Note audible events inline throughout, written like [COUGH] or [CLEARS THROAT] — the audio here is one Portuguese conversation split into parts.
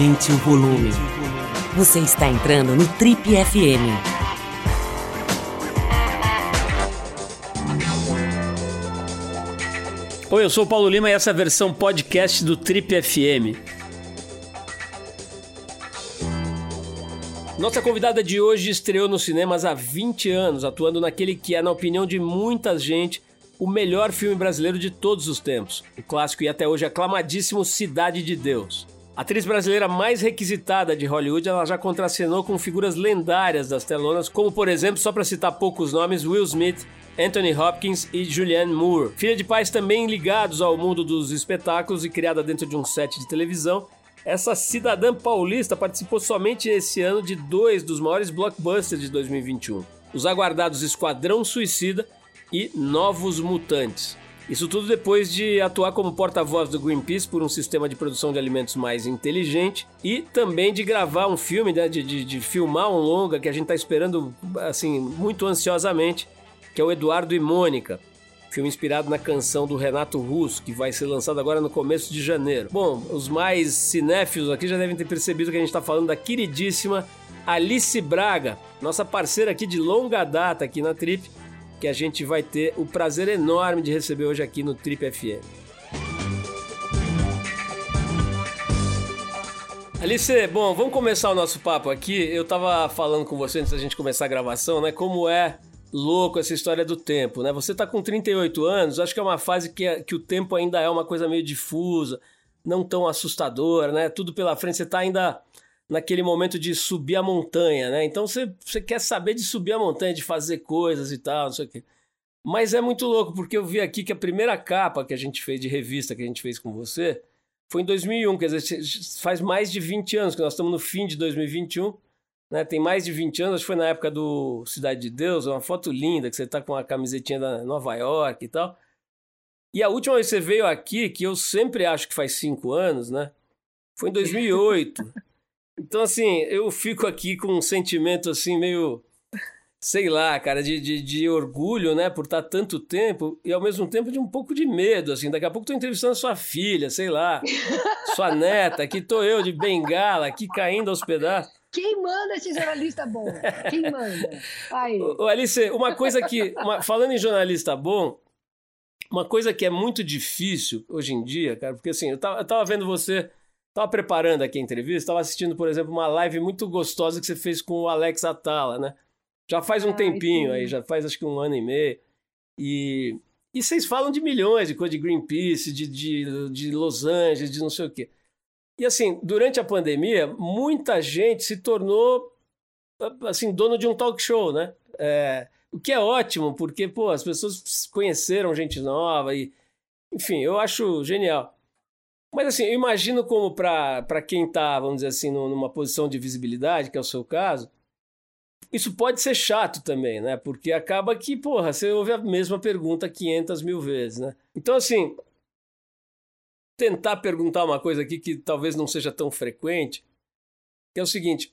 Aumente o volume. Você está entrando no Trip FM. Oi, eu sou o Paulo Lima e essa é a versão podcast do Trip FM. Nossa convidada de hoje estreou nos cinemas há 20 anos, atuando naquele que é, na opinião de muita gente, o melhor filme brasileiro de todos os tempos, o clássico e até hoje aclamadíssimo Cidade de Deus. Atriz brasileira mais requisitada de Hollywood, ela já contracenou com figuras lendárias das telonas, como por exemplo, só para citar poucos nomes, Will Smith, Anthony Hopkins e Julianne Moore. Filha de pais também ligados ao mundo dos espetáculos e criada dentro de um set de televisão, essa cidadã paulista participou somente esse ano de dois dos maiores blockbusters de 2021: os aguardados Esquadrão Suicida e Novos Mutantes. Isso tudo depois de atuar como porta-voz do Greenpeace por um sistema de produção de alimentos mais inteligente e também de gravar um filme, né, de, de, de filmar um longa que a gente está esperando assim muito ansiosamente, que é o Eduardo e Mônica. Filme inspirado na canção do Renato Russo, que vai ser lançado agora no começo de janeiro. Bom, os mais cinéfilos aqui já devem ter percebido que a gente está falando da queridíssima Alice Braga, nossa parceira aqui de longa data aqui na Trip, que a gente vai ter o prazer enorme de receber hoje aqui no Trip FM. Alice, bom, vamos começar o nosso papo aqui. Eu tava falando com você antes da gente começar a gravação, né? Como é louco essa história do tempo, né? Você tá com 38 anos, acho que é uma fase que, é, que o tempo ainda é uma coisa meio difusa, não tão assustadora, né? Tudo pela frente, você tá ainda naquele momento de subir a montanha, né? Então você, você quer saber de subir a montanha, de fazer coisas e tal, não sei o quê. Mas é muito louco, porque eu vi aqui que a primeira capa que a gente fez de revista, que a gente fez com você, foi em 2001, quer dizer, faz mais de 20 anos, que nós estamos no fim de 2021, né? Tem mais de 20 anos, foi na época do Cidade de Deus, uma foto linda, que você está com a camisetinha da Nova York e tal. E a última vez que você veio aqui, que eu sempre acho que faz 5 anos, né? Foi em 2008. [LAUGHS] Então, assim, eu fico aqui com um sentimento assim, meio. Sei lá, cara, de, de, de, orgulho, né, por estar tanto tempo e ao mesmo tempo de um pouco de medo, assim. Daqui a pouco tô entrevistando sua filha, sei lá, sua [LAUGHS] neta, aqui tô eu de bengala, aqui caindo aos pedaços. Quem manda esse jornalista bom? Quem manda? Aí. [LAUGHS] Ô, Alice, uma coisa que. Uma, falando em jornalista bom, uma coisa que é muito difícil hoje em dia, cara, porque assim, eu tava, eu tava vendo você Tava preparando aqui a entrevista, estava assistindo, por exemplo, uma live muito gostosa que você fez com o Alex Atala, né? Já faz um Ai, tempinho sim. aí, já faz acho que um ano e meio. E, e vocês falam de milhões de coisa de Greenpeace, de, de, de Los Angeles, de não sei o quê. E assim, durante a pandemia, muita gente se tornou assim, dono de um talk show, né? É, o que é ótimo, porque pô, as pessoas conheceram gente nova e, enfim, eu acho genial. Mas assim, eu imagino como para quem está, vamos dizer assim, numa posição de visibilidade, que é o seu caso, isso pode ser chato também, né? Porque acaba que, porra, você ouve a mesma pergunta 500 mil vezes, né? Então, assim, tentar perguntar uma coisa aqui que talvez não seja tão frequente, que é o seguinte,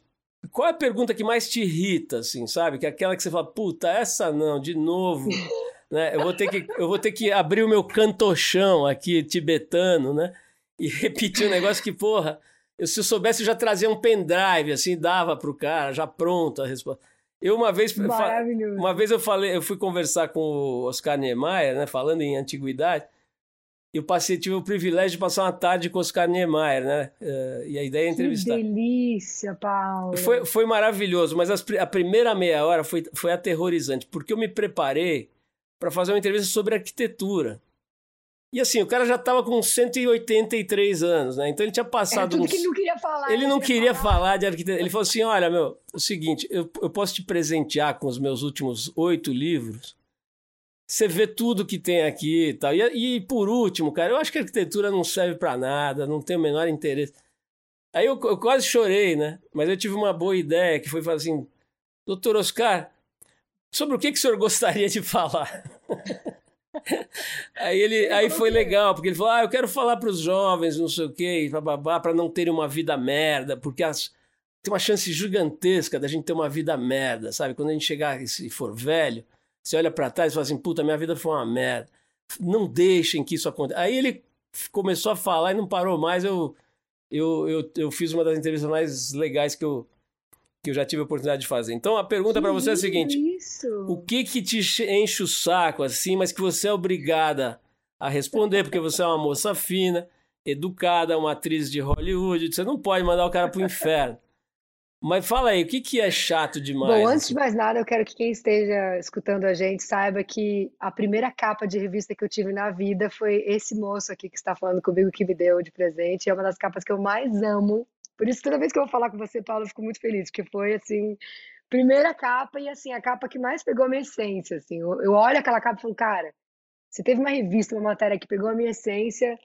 qual é a pergunta que mais te irrita, assim, sabe? Que é aquela que você fala, puta, essa não, de novo, [LAUGHS] né? Eu vou ter que, eu vou ter que abrir o meu cantochão aqui, tibetano, né? E [LAUGHS] repetir um negócio que, porra, eu, se eu soubesse, eu já trazia um pendrive, assim, dava pro cara, já pronto a resposta. Eu uma vez, uma vez eu falei, eu fui conversar com o Oscar Niemeyer, né, falando em antiguidade, eu passei, tive o privilégio de passar uma tarde com o Oscar Niemeyer, né, uh, e a ideia é entrevistar. Que delícia, Paulo! Foi, foi maravilhoso, mas as, a primeira meia hora foi, foi aterrorizante, porque eu me preparei para fazer uma entrevista sobre arquitetura. E assim, o cara já estava com 183 anos, né? Então ele tinha passado. É tudo uns... que ele não queria falar. Ele não queria falar. falar de arquitetura. Ele falou assim: olha, meu, é o seguinte, eu, eu posso te presentear com os meus últimos oito livros. Você vê tudo que tem aqui e tal. E, e por último, cara, eu acho que a arquitetura não serve para nada, não tem o menor interesse. Aí eu, eu, quase chorei, né? Mas eu tive uma boa ideia, que foi falar assim: doutor Oscar, sobre o que, que o senhor gostaria de falar? [LAUGHS] aí ele, aí foi legal, porque ele falou: ah, eu quero falar para os jovens, não sei o quê, para não terem uma vida merda, porque as, tem uma chance gigantesca da gente ter uma vida merda, sabe? Quando a gente chegar e for velho, você olha para trás e fala assim: puta, minha vida foi uma merda. Não deixem que isso aconteça. Aí ele começou a falar e não parou mais. Eu, eu, eu, eu fiz uma das entrevistas mais legais que eu, que eu já tive a oportunidade de fazer. Então a pergunta para você é a seguinte: Isso. o que que te enche o saco assim, mas que você é obrigada a responder porque você é uma moça fina, educada, uma atriz de Hollywood, você não pode mandar o cara pro inferno. Mas fala aí, o que, que é chato demais? Bom, antes assim? de mais nada, eu quero que quem esteja escutando a gente saiba que a primeira capa de revista que eu tive na vida foi esse moço aqui que está falando comigo que me deu de presente. É uma das capas que eu mais amo. Por isso, toda vez que eu vou falar com você, Paulo, eu fico muito feliz, porque foi assim, primeira capa e assim, a capa que mais pegou a minha essência. Assim. Eu, eu olho aquela capa e falo, cara, se teve uma revista, uma matéria que pegou a minha essência,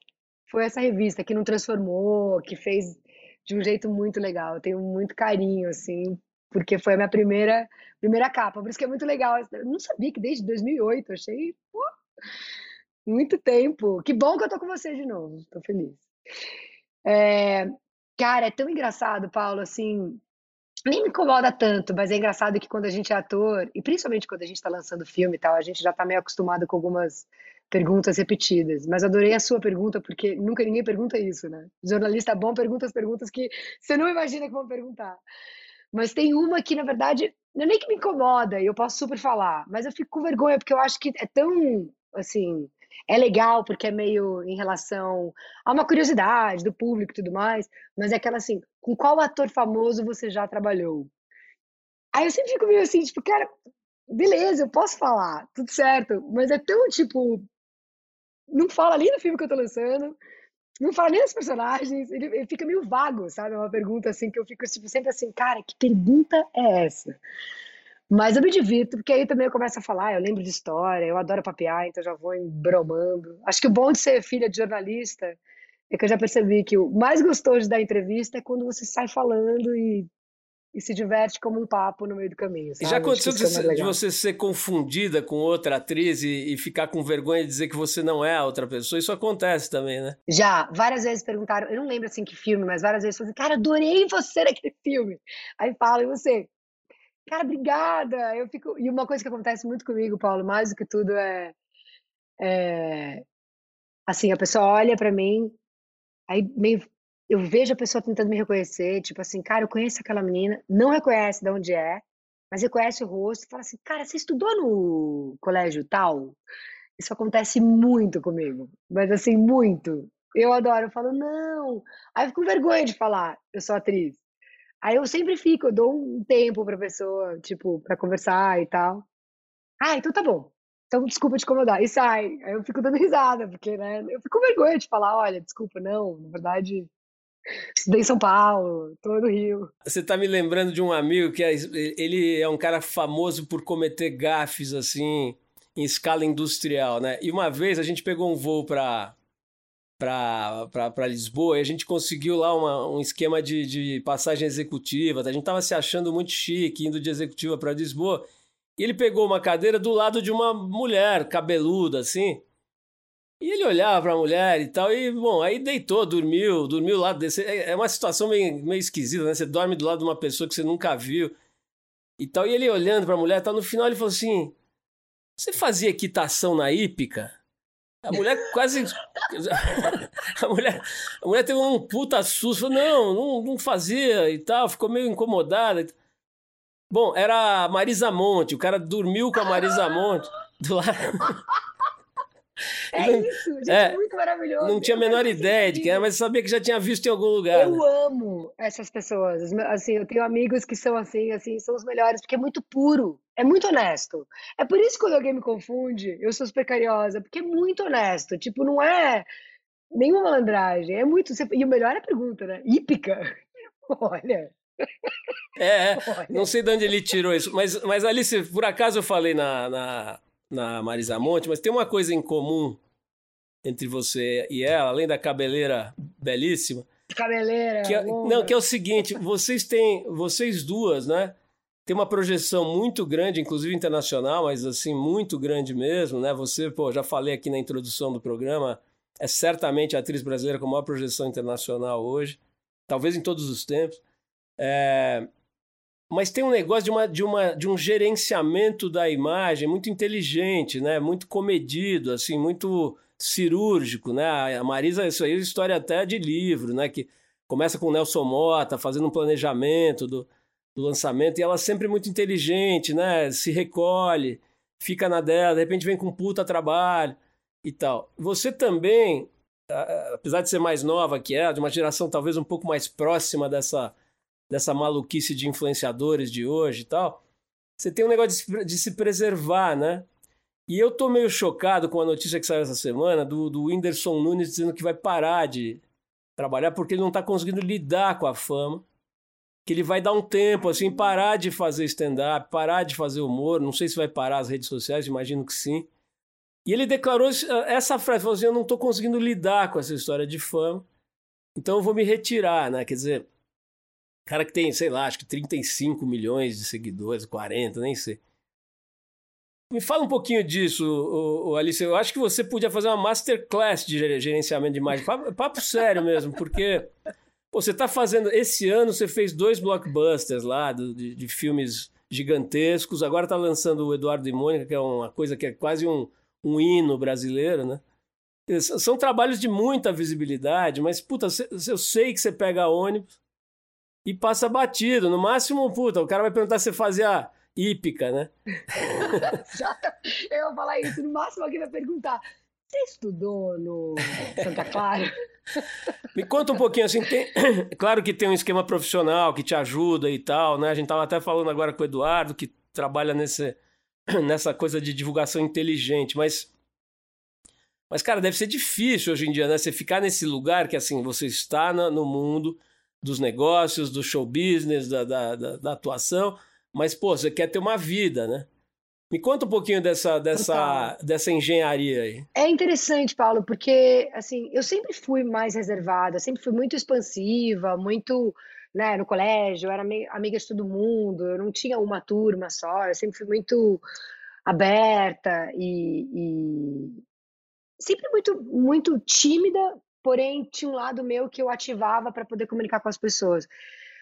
foi essa revista que não transformou, que fez de um jeito muito legal. Eu tenho muito carinho, assim, porque foi a minha primeira, primeira capa. Por isso que é muito legal. Eu não sabia que desde 2008, eu achei pô, muito tempo. Que bom que eu tô com você de novo, tô feliz. É, cara, é tão engraçado, Paulo, assim, nem me incomoda tanto, mas é engraçado que quando a gente é ator, e principalmente quando a gente está lançando filme e tal, a gente já está meio acostumado com algumas perguntas repetidas. Mas adorei a sua pergunta, porque nunca ninguém pergunta isso, né? jornalista bom pergunta as perguntas que você não imagina que vão perguntar. Mas tem uma que, na verdade, não é nem que me incomoda, e eu posso super falar, mas eu fico com vergonha, porque eu acho que é tão, assim, é legal porque é meio em relação a uma curiosidade do público e tudo mais, mas é aquela assim, com qual ator famoso você já trabalhou? Aí eu sempre fico meio assim, tipo, cara, beleza, eu posso falar, tudo certo, mas é tão tipo, não fala nem no filme que eu tô lançando, não fala nem dos personagens, ele, ele, fica meio vago, sabe? É uma pergunta assim que eu fico tipo, sempre assim, cara, que pergunta é essa? Mas eu me divirto, porque aí também eu começo a falar, eu lembro de história, eu adoro papear, então já vou embromando. Acho que o bom de ser filha de jornalista é que eu já percebi que o mais gostoso da entrevista é quando você sai falando e, e se diverte como um papo no meio do caminho. Sabe? E já aconteceu de, é de, você ser confundida com outra atriz e, e, ficar com vergonha de dizer que você não é a outra pessoa? Isso acontece também, né? Já, várias vezes perguntaram, eu não lembro assim que filme, mas várias vezes falaram, cara, adorei você naquele filme. Aí fala, e você? Cara, obrigada. Eu fico. E uma coisa que acontece muito comigo, Paulo, mais do que tudo é, é... assim, a pessoa olha para mim, aí meio eu vejo a pessoa tentando me reconhecer, tipo assim, cara, eu conheço aquela menina, não reconhece de onde é, mas reconhece o rosto fala assim, cara, você estudou no colégio tal? Isso acontece muito comigo, mas assim, muito. Eu adoro, eu falo, não. Aí eu fico com vergonha de falar, eu sou atriz. Aí eu sempre fico, eu dou um tempo pra pessoa, tipo, pra conversar e tal. Ah, então tá bom. Então desculpa te incomodar. E sai. Aí eu fico dando risada, porque, né, eu fico com vergonha de falar, olha, desculpa, não, na verdade, estudei em São Paulo, tô no Rio. Você tá me lembrando de um amigo que é, ele é um cara famoso por cometer gafes, assim, em escala industrial, né? E uma vez a gente pegou um voo para para Lisboa e a gente conseguiu lá uma, um esquema de, de passagem executiva. A gente estava se achando muito chique, indo de executiva para Lisboa. E ele pegou uma cadeira do lado de uma mulher cabeluda, assim. E ele olhava para a mulher e tal, e, bom, aí deitou, dormiu, dormiu lá desse. É, é uma situação meio, meio esquisita, né? Você dorme do lado de uma pessoa que você nunca viu e tal. E ele olhando para a mulher, tal, no final ele falou assim: Você fazia equitação na hípica? A mulher quase. [LAUGHS] A mulher, a mulher teve um puta susto. Não, não, não fazia e tal. Ficou meio incomodada. Bom, era a Marisa Monte. O cara dormiu com a Marisa Monte do lado. É isso, gente, é, muito maravilhoso. Não tinha a menor ideia de quem era, mas sabia que já tinha visto em algum lugar. Eu né? amo essas pessoas. Assim, eu tenho amigos que são assim, assim, são os melhores, porque é muito puro, é muito honesto. É por isso que quando alguém me confunde, eu sou super cariosa, porque é muito honesto. Tipo, não é nenhuma malandragem, é muito. E o melhor é a pergunta, né? Hípica. [LAUGHS] Olha. É, é. [LAUGHS] não sei de onde ele tirou isso, mas, mas Alice, por acaso eu falei na, na na Marisa Monte, mas tem uma coisa em comum entre você e ela, além da cabeleira belíssima. Cabeleira. Que é, não, que é o seguinte: vocês têm, vocês duas, né? Tem uma projeção muito grande, inclusive internacional, mas assim, muito grande mesmo, né? Você, pô, já falei aqui na introdução do programa, é certamente a atriz brasileira com maior projeção internacional hoje, talvez em todos os tempos. É, mas tem um negócio de, uma, de, uma, de um gerenciamento da imagem muito inteligente, né? Muito comedido, assim, muito cirúrgico, né? A Marisa, isso aí é história até de livro, né? Que começa com o Nelson Mota, fazendo um planejamento do, do lançamento, e ela sempre muito inteligente, né? Se recolhe, fica na dela, de repente vem com puta trabalho e tal. Você também, apesar de ser mais nova que ela, de uma geração talvez um pouco mais próxima dessa, dessa maluquice de influenciadores de hoje e tal, você tem um negócio de, se preservar, né? E eu tô meio chocado com a notícia que saiu essa semana do, do Whindersson Nunes dizendo que vai parar de trabalhar porque ele não está conseguindo lidar com a fama. Que ele vai dar um tempo, assim, parar de fazer stand-up, parar de fazer humor. Não sei se vai parar as redes sociais, imagino que sim. E ele declarou essa frase: falou assim, Eu não estou conseguindo lidar com essa história de fama, então eu vou me retirar, né? Quer dizer, cara que tem, sei lá, acho que 35 milhões de seguidores, 40, nem sei. Me fala um pouquinho disso, o, o Alice. Eu acho que você podia fazer uma masterclass de gerenciamento de imagem. Papo, papo sério mesmo, porque pô, você está fazendo. Esse ano você fez dois blockbusters lá de, de filmes gigantescos. Agora está lançando o Eduardo e Mônica, que é uma coisa que é quase um, um hino brasileiro, né? São trabalhos de muita visibilidade, mas, puta, eu sei que você pega ônibus e passa batido. No máximo, puta, o cara vai perguntar se você fazia hípica, né? [LAUGHS] eu vou falar isso. No máximo alguém vai perguntar: você estudou no Santa Clara? [LAUGHS] Me conta um pouquinho assim, tem... [CLEARS THROAT] claro que tem um esquema profissional que te ajuda e tal, né? A gente tava até falando agora com o Eduardo, que trabalha nesse, [CLEARS THROAT] nessa coisa de divulgação inteligente, mas mas cara, deve ser difícil hoje em dia, né? Você ficar nesse lugar que assim, você está no mundo dos negócios, do show business, da, da, da, da atuação, mas, pô, você quer ter uma vida, né? Me conta um pouquinho dessa, dessa, dessa engenharia aí. É interessante, Paulo, porque assim, eu sempre fui mais reservada, sempre fui muito expansiva, muito, né, no colégio, eu era amiga de todo mundo, eu não tinha uma turma só, eu sempre fui muito aberta e, e sempre muito muito tímida, porém tinha um lado meu que eu ativava para poder comunicar com as pessoas.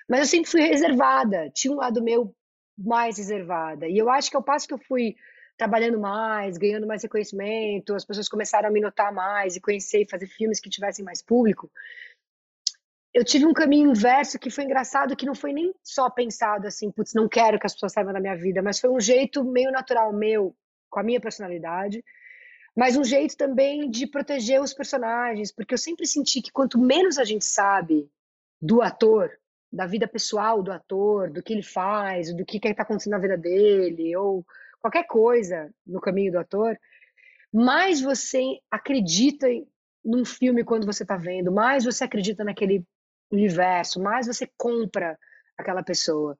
Mas eu sempre fui reservada, tinha um lado meu mais reservada. E eu acho que ao passo que eu fui trabalhando mais, ganhando mais reconhecimento, as pessoas começaram a me notar mais e conhecer e fazer filmes que tivessem mais público. Eu tive um caminho inverso que foi engraçado, que não foi nem só pensado assim, putz, não quero que as pessoas saibam da minha vida, mas foi um jeito meio natural meu, com a minha personalidade, mas um jeito também de proteger os personagens, porque eu sempre senti que quanto menos a gente sabe do ator, da vida pessoal do ator, do que ele faz, do que está acontecendo na vida dele, ou qualquer coisa no caminho do ator, mais você acredita num filme quando você está vendo, mais você acredita naquele universo, mais você compra aquela pessoa.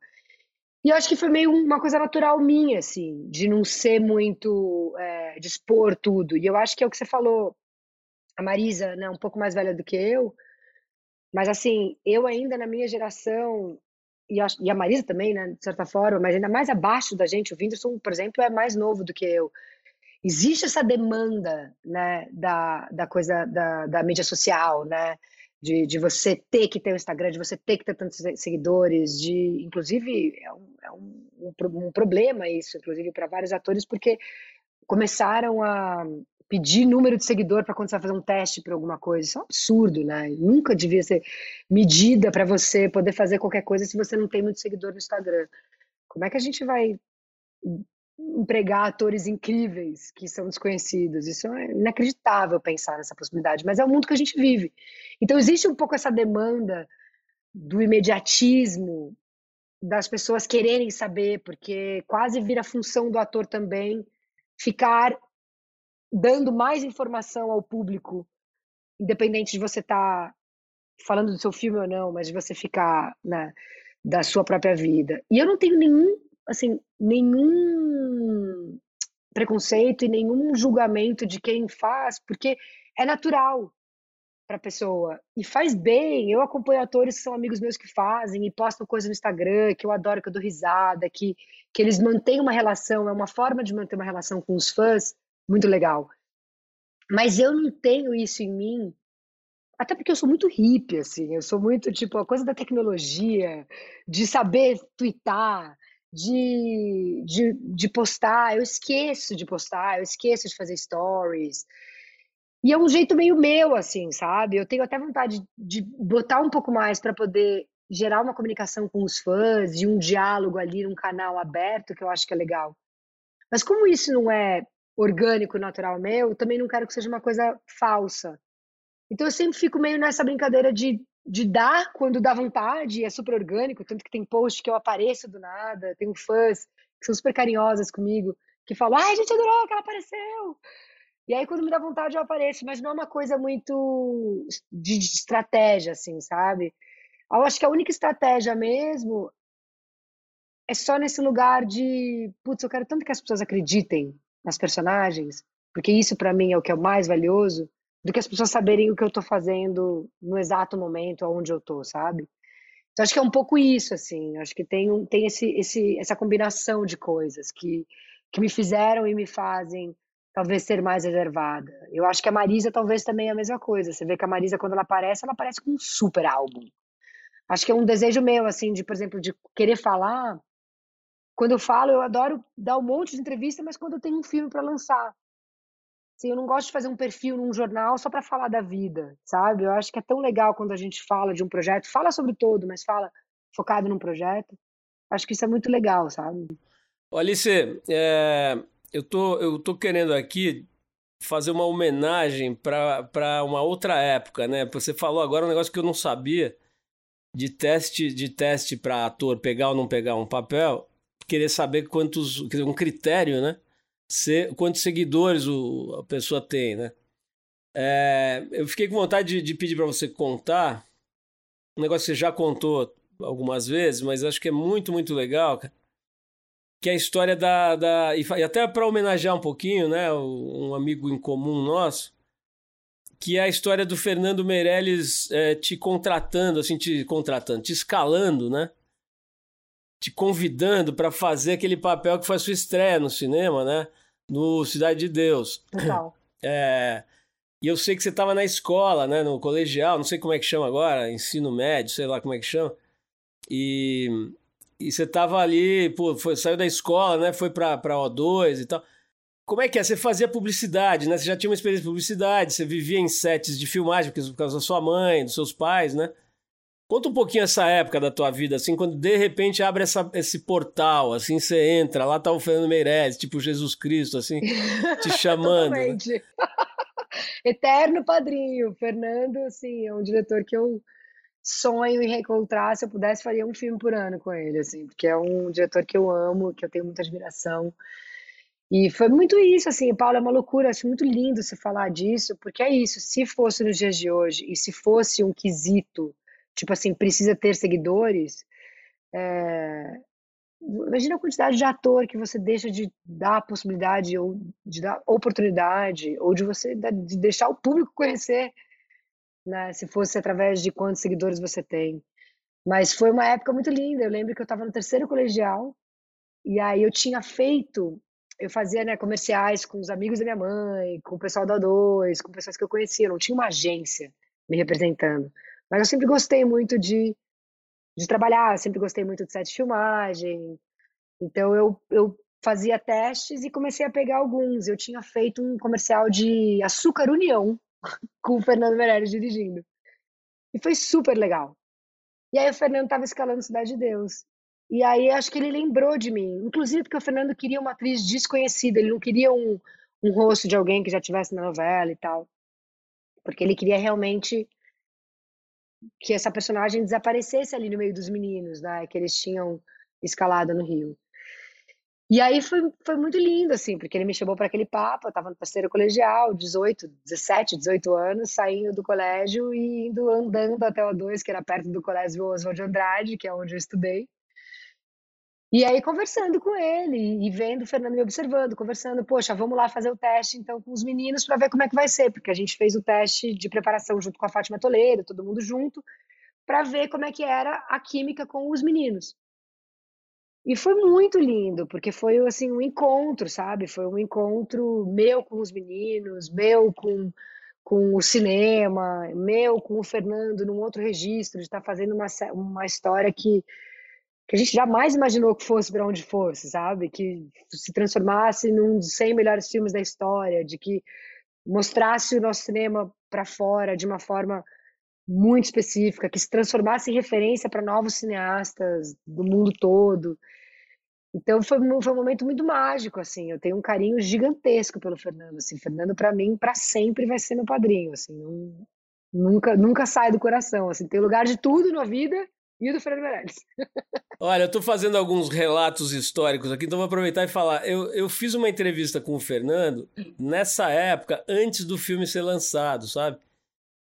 E eu acho que foi meio uma coisa natural minha, assim, de não ser muito, é, de expor tudo. E eu acho que é o que você falou, a Marisa, né, um pouco mais velha do que eu, mas assim, eu ainda na minha geração, e a, e a Marisa também, né, de certa forma, mas ainda mais abaixo da gente, o Whindersson, por exemplo, é mais novo do que eu. Existe essa demanda, né, da, da coisa da, da mídia social, né, de, de você ter que ter o um Instagram, de você ter que ter tantos seguidores, de, inclusive, é um, é um, um, problema isso, inclusive, para vários atores, porque começaram a pedir número de seguidor para quando você vai fazer um teste para alguma coisa. Isso é um absurdo, né? Nunca devia ser medida para você poder fazer qualquer coisa se você não tem muito seguidor no Instagram. Como é que a gente vai empregar atores incríveis que são desconhecidos? Isso é inacreditável pensar nessa possibilidade, mas é o mundo que a gente vive. Então existe um pouco essa demanda do imediatismo, das pessoas quererem saber, porque quase vira função do ator também ficar dando mais informação ao público, independente de você estar tá falando do seu filme ou não, mas de você ficar né, da sua própria vida. E eu não tenho nenhum, assim, nenhum preconceito e nenhum julgamento de quem faz, porque é natural para a pessoa e faz bem. Eu acompanho atores que são amigos meus que fazem e postam coisas no Instagram que eu adoro, que eu dou risada, que que eles mantêm uma relação, é uma forma de manter uma relação com os fãs muito legal. Mas eu não tenho isso em mim, até porque eu sou muito hippie, assim, eu sou muito, tipo, a coisa da tecnologia, de saber twittar, de, de, de postar, eu esqueço de postar, eu esqueço de fazer stories. E é um jeito meio meu, assim, sabe? Eu tenho até vontade de botar um pouco mais para poder gerar uma comunicação com os fãs e um diálogo ali num canal aberto, que eu acho que é legal. Mas como isso não é orgânico, natural meu, também não quero que seja uma coisa falsa. Então eu sempre fico meio nessa brincadeira de, de dar quando dá vontade, é super orgânico, tanto que tem post que eu apareço do nada, tenho fãs que são super carinhosas comigo, que falam, ai, a gente adorou que ela apareceu. E aí, quando me dá vontade, eu apareço, mas não é uma coisa muito de, de estratégia, assim, sabe? Eu acho que a única estratégia mesmo é só nesse lugar de, putz, eu quero tanto que as pessoas acreditem nas personagens, porque isso para mim é o que é o mais valioso, do que as pessoas saberem o que eu tô fazendo no exato momento onde eu tô, sabe? Então acho que é um pouco isso assim, acho que tem tem esse, esse essa combinação de coisas que que me fizeram e me fazem talvez ser mais reservada. Eu acho que a Marisa talvez também é a mesma coisa. Você vê que a Marisa quando ela aparece, ela aparece com um super álbum. Acho que é um desejo meu assim de, por exemplo, de querer falar quando eu falo, eu adoro dar um monte de entrevista, mas quando eu tenho um filme para lançar. Assim, eu não gosto de fazer um perfil num jornal só para falar da vida, sabe? Eu acho que é tão legal quando a gente fala de um projeto, fala sobre todo, mas fala focado num projeto. Acho que isso é muito legal, sabe? Alice, é, eu, tô, eu tô querendo aqui fazer uma homenagem para uma outra época, né? Você falou agora um negócio que eu não sabia de teste de teste para ator pegar ou não pegar um papel querer saber quantos. um critério, né? Se, quantos seguidores o, a pessoa tem, né? É, eu fiquei com vontade de, de pedir para você contar um negócio que você já contou algumas vezes, mas acho que é muito, muito legal, que é a história da. da e até para homenagear um pouquinho, né? Um amigo em comum nosso, que é a história do Fernando Meirelles é, te contratando, assim, te contratando, te escalando, né? te convidando para fazer aquele papel que foi a sua estreia no cinema, né? No Cidade de Deus. Total. [CLEARS THROAT] É, e eu sei que você estava na escola, né? No colegial, não sei como é que chama agora, ensino médio, sei lá como é que chama. E, e você estava ali, pô, foi, saiu da escola, né? Foi para O2 e tal. Como é que é? Você fazia publicidade, né? Você já tinha uma experiência de publicidade, você vivia em sets de filmagem por causa da sua mãe, dos seus pais, né? Conta um pouquinho essa época da tua vida, assim, quando de repente abre essa, esse portal, assim, você entra, lá tá o Fernando Meirelles, tipo Jesus Cristo, assim, te [LAUGHS] chamando. né? [LAUGHS] Eterno padrinho. Fernando, assim, é um diretor que eu sonho em reencontrar. Se eu pudesse, faria um filme por ano com ele, assim, porque é um diretor que eu amo, que eu tenho muita admiração. E foi muito isso, assim, Paulo, é uma loucura, acho muito lindo você falar disso, porque é isso, se fosse nos dias de hoje, e se fosse um quesito tipo assim, precisa ter seguidores, é... imagina a quantidade de ator que você deixa de dar a possibilidade ou de dar oportunidade ou de você de deixar o público conhecer, né? Se fosse através de quantos seguidores você tem. Mas foi uma época muito linda. Eu lembro que eu estava no terceiro colegial e aí eu tinha feito, eu fazia né, comerciais com os amigos da minha mãe, com o pessoal da dois, com pessoas que eu conhecia. Eu não tinha uma agência me representando. Mas eu sempre gostei muito de, de trabalhar, sempre gostei muito de set de filmagem. Então eu, eu fazia testes e comecei a pegar alguns. Eu tinha feito um comercial de Açúcar União [LAUGHS] com o Fernando Meirelles dirigindo. E foi super legal. E aí o Fernando estava escalando Cidade de Deus. E aí acho que ele lembrou de mim. Inclusive porque o Fernando queria uma atriz desconhecida, ele não queria um, um rosto de alguém que já tivesse na novela e tal. Porque ele queria realmente que essa personagem desaparecesse ali no meio dos meninos, né, que eles tinham escalado no Rio. E aí foi, foi muito lindo, assim, porque ele me chamou para aquele papo, eu estava no terceiro colegial, 18, 17, 18 anos, saindo do colégio e indo andando até o A2, que era perto do colégio Oswald de Andrade, que é onde eu estudei. E aí conversando com ele e vendo o Fernando me observando, conversando, poxa, vamos lá fazer o teste então com os meninos para ver como é que vai ser, porque a gente fez o teste de preparação junto com a Fátima Toledo, todo mundo junto, para ver como é que era a química com os meninos. E foi muito lindo, porque foi assim um encontro, sabe? Foi um encontro meu com os meninos, meu com com o cinema, meu com o Fernando num outro registro, de estar tá fazendo uma, uma história que que a gente jamais imaginou que fosse para onde fosse, sabe? Que se transformasse num dos 100 melhores filmes da história, de que mostrasse o nosso cinema para fora de uma forma muito específica, que se transformasse em referência para novos cineastas do mundo todo. Então foi, foi um momento muito mágico, assim. Eu tenho um carinho gigantesco pelo Fernando, assim. Fernando para mim para sempre vai ser meu padrinho, assim. Nunca nunca sai do coração, assim. Tem lugar de tudo na vida e o do Fernando Meirelles. [LAUGHS] Olha, eu estou fazendo alguns relatos históricos aqui, então vou aproveitar e falar. Eu, eu fiz uma entrevista com o Fernando nessa época, antes do filme ser lançado, sabe?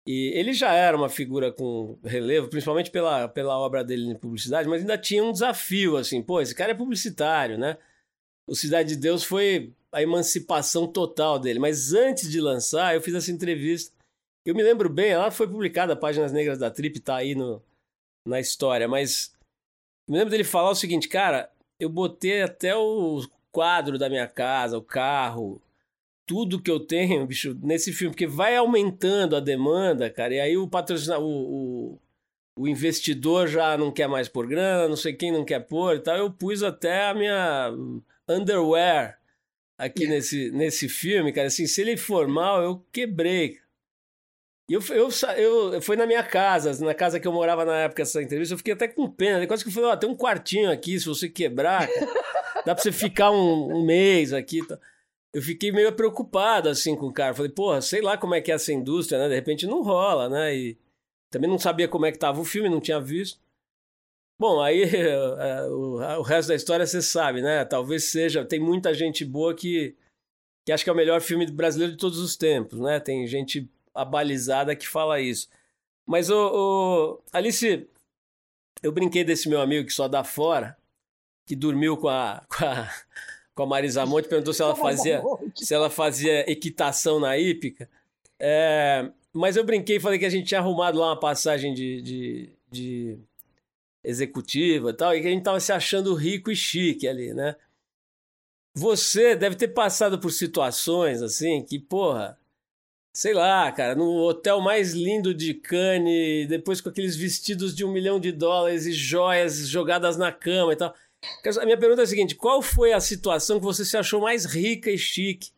E ele já era uma figura com relevo, principalmente pela, pela obra dele em publicidade, mas ainda tinha um desafio, assim, pô, esse cara é publicitário, né? O Cidade de Deus foi a emancipação total dele. Mas antes de lançar, eu fiz essa entrevista. Eu me lembro bem, ela foi publicada, Páginas Negras da Trip, tá aí no, na história, mas me lembro dele falar o seguinte, cara, eu botei até o quadro da minha casa, o carro, tudo que eu tenho, bicho, nesse filme, porque vai aumentando a demanda, cara, e aí o patrocinador, o, o, o, investidor já não quer mais pôr grana, não sei quem não quer pôr e tal, eu pus até a minha underwear aqui nesse, nesse filme, cara, assim, se ele for mal, eu quebrei. E eu, eu, eu, foi na minha casa, na casa que eu morava na época essa entrevista, eu fiquei até com pena, quase que eu falei, ó, oh, tem um quartinho aqui, se você quebrar, [LAUGHS] dá pra você ficar um, um mês aqui, eu fiquei meio preocupado assim com o cara. Falei, porra, sei lá como é que é essa indústria, né? De repente não rola, né? E também não sabia como é que tava o filme, não tinha visto. Bom, aí [LAUGHS] é, o resto da história você sabe, né? Talvez seja. Tem muita gente boa que, que acha que é o melhor filme brasileiro de todos os tempos, né? Tem gente abalizada que fala isso. Mas, o, Alice, eu brinquei desse meu amigo que só dá fora, que dormiu com a, [LAUGHS] com a com a Marisa Monte, perguntou se ela fazia, se ela fazia equitação na hípica. É, mas eu brinquei e falei que a gente tinha arrumado lá uma passagem de, de, de executiva e tal, e que a gente tava se achando rico e chique ali, né? Você deve ter passado por situações assim que, porra, sei lá, cara, no hotel mais lindo de Cannes, depois com aqueles vestidos de um milhão de dólares e joias jogadas na cama e tal. A minha pergunta é a seguinte: qual foi a situação que você se achou mais rica e chique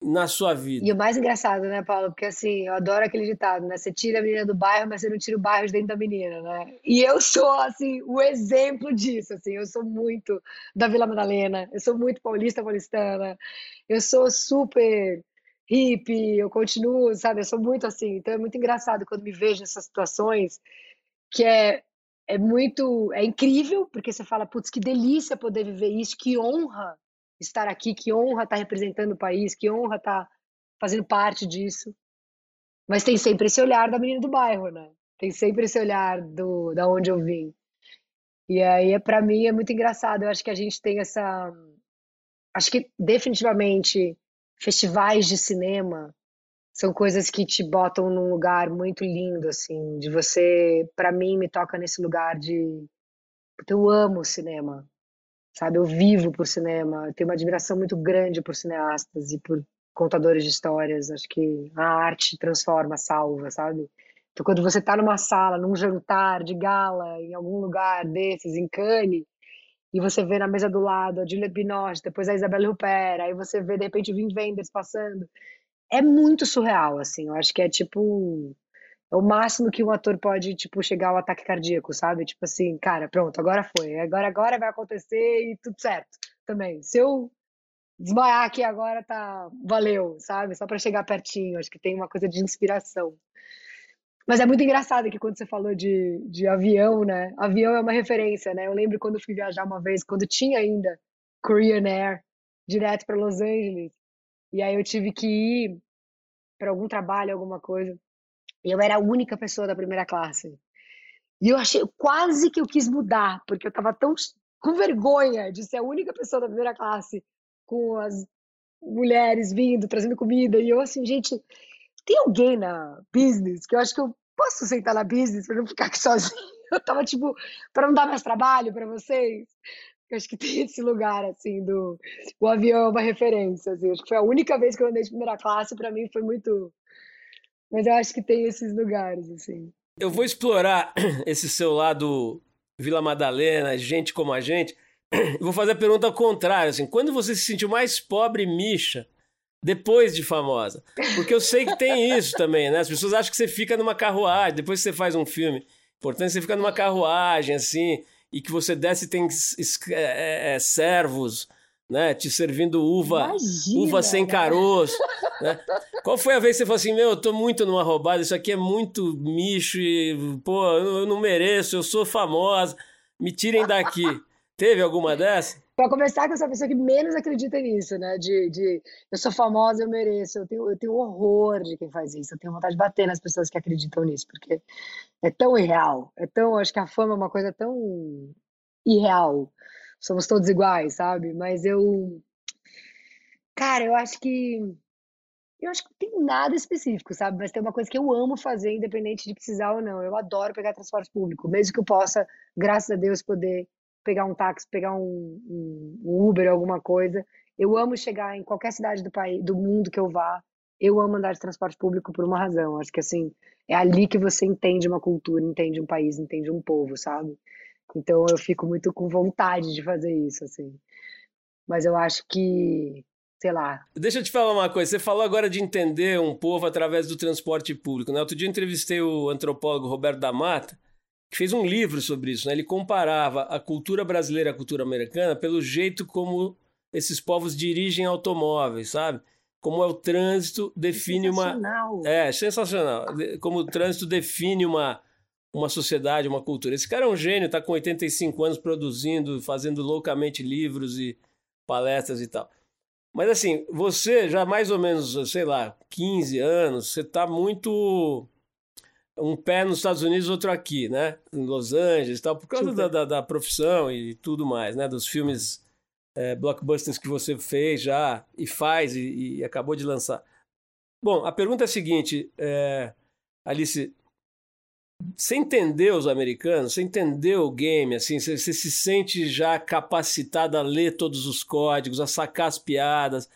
na sua vida? E o mais engraçado, né, Paulo? Porque assim, eu adoro aquele ditado, né? Você tira a menina do bairro, mas você não tira o bairro de dentro da menina, né? E eu sou, assim, o exemplo disso, assim. Eu sou muito da Vila Madalena, eu sou muito paulista, paulistana, eu sou super hippie, eu continuo, sabe? Eu sou muito assim. Então é muito engraçado quando me vejo nessas situações que é é muito, é incrível, porque você fala, putz, que delícia poder viver isso, que honra estar aqui, que honra estar representando o país, que honra estar fazendo parte disso. Mas tem sempre esse olhar da menina do bairro, né? Tem sempre esse olhar do da onde eu vim. E aí, é, para mim, é muito engraçado. Eu acho que a gente tem essa. Acho que definitivamente festivais de cinema são coisas que te botam num lugar muito lindo, assim, de você, para mim, me toca nesse lugar de. Porque eu amo o cinema, sabe? Eu vivo por cinema, eu tenho uma admiração muito grande por cineastas e por contadores de histórias. Acho que a arte transforma, salva, sabe? Então, quando você está numa sala, num jantar de gala, em algum lugar desses, em Cannes, e você vê na mesa do lado a Juliette Binoche, depois a Isabelle Huppert, aí você vê, de repente, o Wim Wenders passando é muito surreal, assim. Eu acho que é tipo. É o máximo que um ator pode, tipo, chegar ao ataque cardíaco, sabe? Tipo assim, cara, pronto, agora foi. Agora, agora vai acontecer e tudo certo também. Se eu desmaiar aqui agora, tá. Valeu, sabe? Só para chegar pertinho. Acho que tem uma coisa de inspiração. Mas é muito engraçado que quando você falou de, de avião, né? Avião é uma referência, né? Eu lembro quando fui viajar uma vez, quando tinha ainda Korean Air, direto para Los Angeles. E aí eu tive que ir para algum trabalho, alguma coisa. E eu era a única pessoa da primeira classe. E eu achei quase que eu quis mudar, porque eu estava tão com vergonha de ser a única pessoa da primeira classe com as mulheres vindo, trazendo comida. E eu assim, gente, tem alguém na business que eu acho que eu posso sentar na business para não ficar aqui sozinha? [LAUGHS] Eu tava tipo, para não dar mais trabalho para vocês. Eu acho que tem esse lugar, assim, do. O avião é uma referência, assim. Acho que foi a única vez que eu andei de primeira classe, para mim foi muito. Mas eu acho que tem esses lugares, assim. Eu vou explorar [CLEARS THROAT] esse seu lado Vila Madalena, gente como a gente. [CLEARS THROAT] Vou fazer a pergunta ao contrário, assim. Quando você se sentiu mais pobre, Misha, depois de famosa. Porque eu sei que tem isso também, né? As pessoas acham que você fica numa carruagem, depois que você faz um filme. Importante você ficar numa carruagem, assim, e que você desce e tem é, é, servos, né? Te servindo uva, Imagina, uva sem né? caroço. [LAUGHS] Né? Qual foi a vez que você falou assim, meu, eu tô muito numa roubada, isso aqui é muito micho e, pô, eu não mereço, eu sou famosa, me tirem daqui. Teve alguma dessa? Para começar, que eu sou a pessoa que menos acredita nisso, né? De, de eu sou famosa, eu mereço. Eu tenho, eu tenho horror de quem faz isso. Eu tenho vontade de bater nas pessoas que acreditam nisso, porque é tão irreal. É tão, acho que a fama é uma coisa tão irreal. Somos todos iguais, sabe? Mas eu, cara, eu acho que eu acho que não tem nada específico, sabe? Mas tem uma coisa que eu amo fazer, independente de precisar ou não. Eu adoro pegar transporte público, mesmo que eu possa, graças a Deus, poder pegar um táxi, pegar um, um, um Uber, alguma coisa. Eu amo chegar em qualquer cidade do país, do mundo que eu vá. Eu amo andar de transporte público por uma razão. Acho que assim é ali que você entende uma cultura, entende um país, entende um povo, sabe? Então eu fico muito com vontade de fazer isso, assim. Mas eu acho que, sei lá. Deixa eu te falar uma coisa. Você falou agora de entender um povo através do transporte público. Né? Outro dia eu entrevistei o antropólogo Roberto da Mata que fez um livro sobre isso. Né? Ele comparava a cultura brasileira à cultura americana pelo jeito como esses povos dirigem automóveis, sabe? Como é o trânsito define uma. É, sensacional. Como o trânsito define uma, uma sociedade, uma cultura. Esse cara é um gênio, está com 85 anos produzindo, fazendo loucamente livros e palestras e tal. Mas assim, você já mais ou menos, sei lá, 15 anos, você está muito um pé nos Estados Unidos, outro aqui, né? Em Los Angeles tal, por causa da, da, da, profissão e tudo mais, né? Dos filmes é, blockbusters que você fez já e faz e, e, acabou de lançar. Bom, a pergunta é a seguinte, é, Alice, você entendeu os americanos? Você entendeu o game? Assim, você, você se sente já capacitada a ler todos os códigos, a sacar as piadas,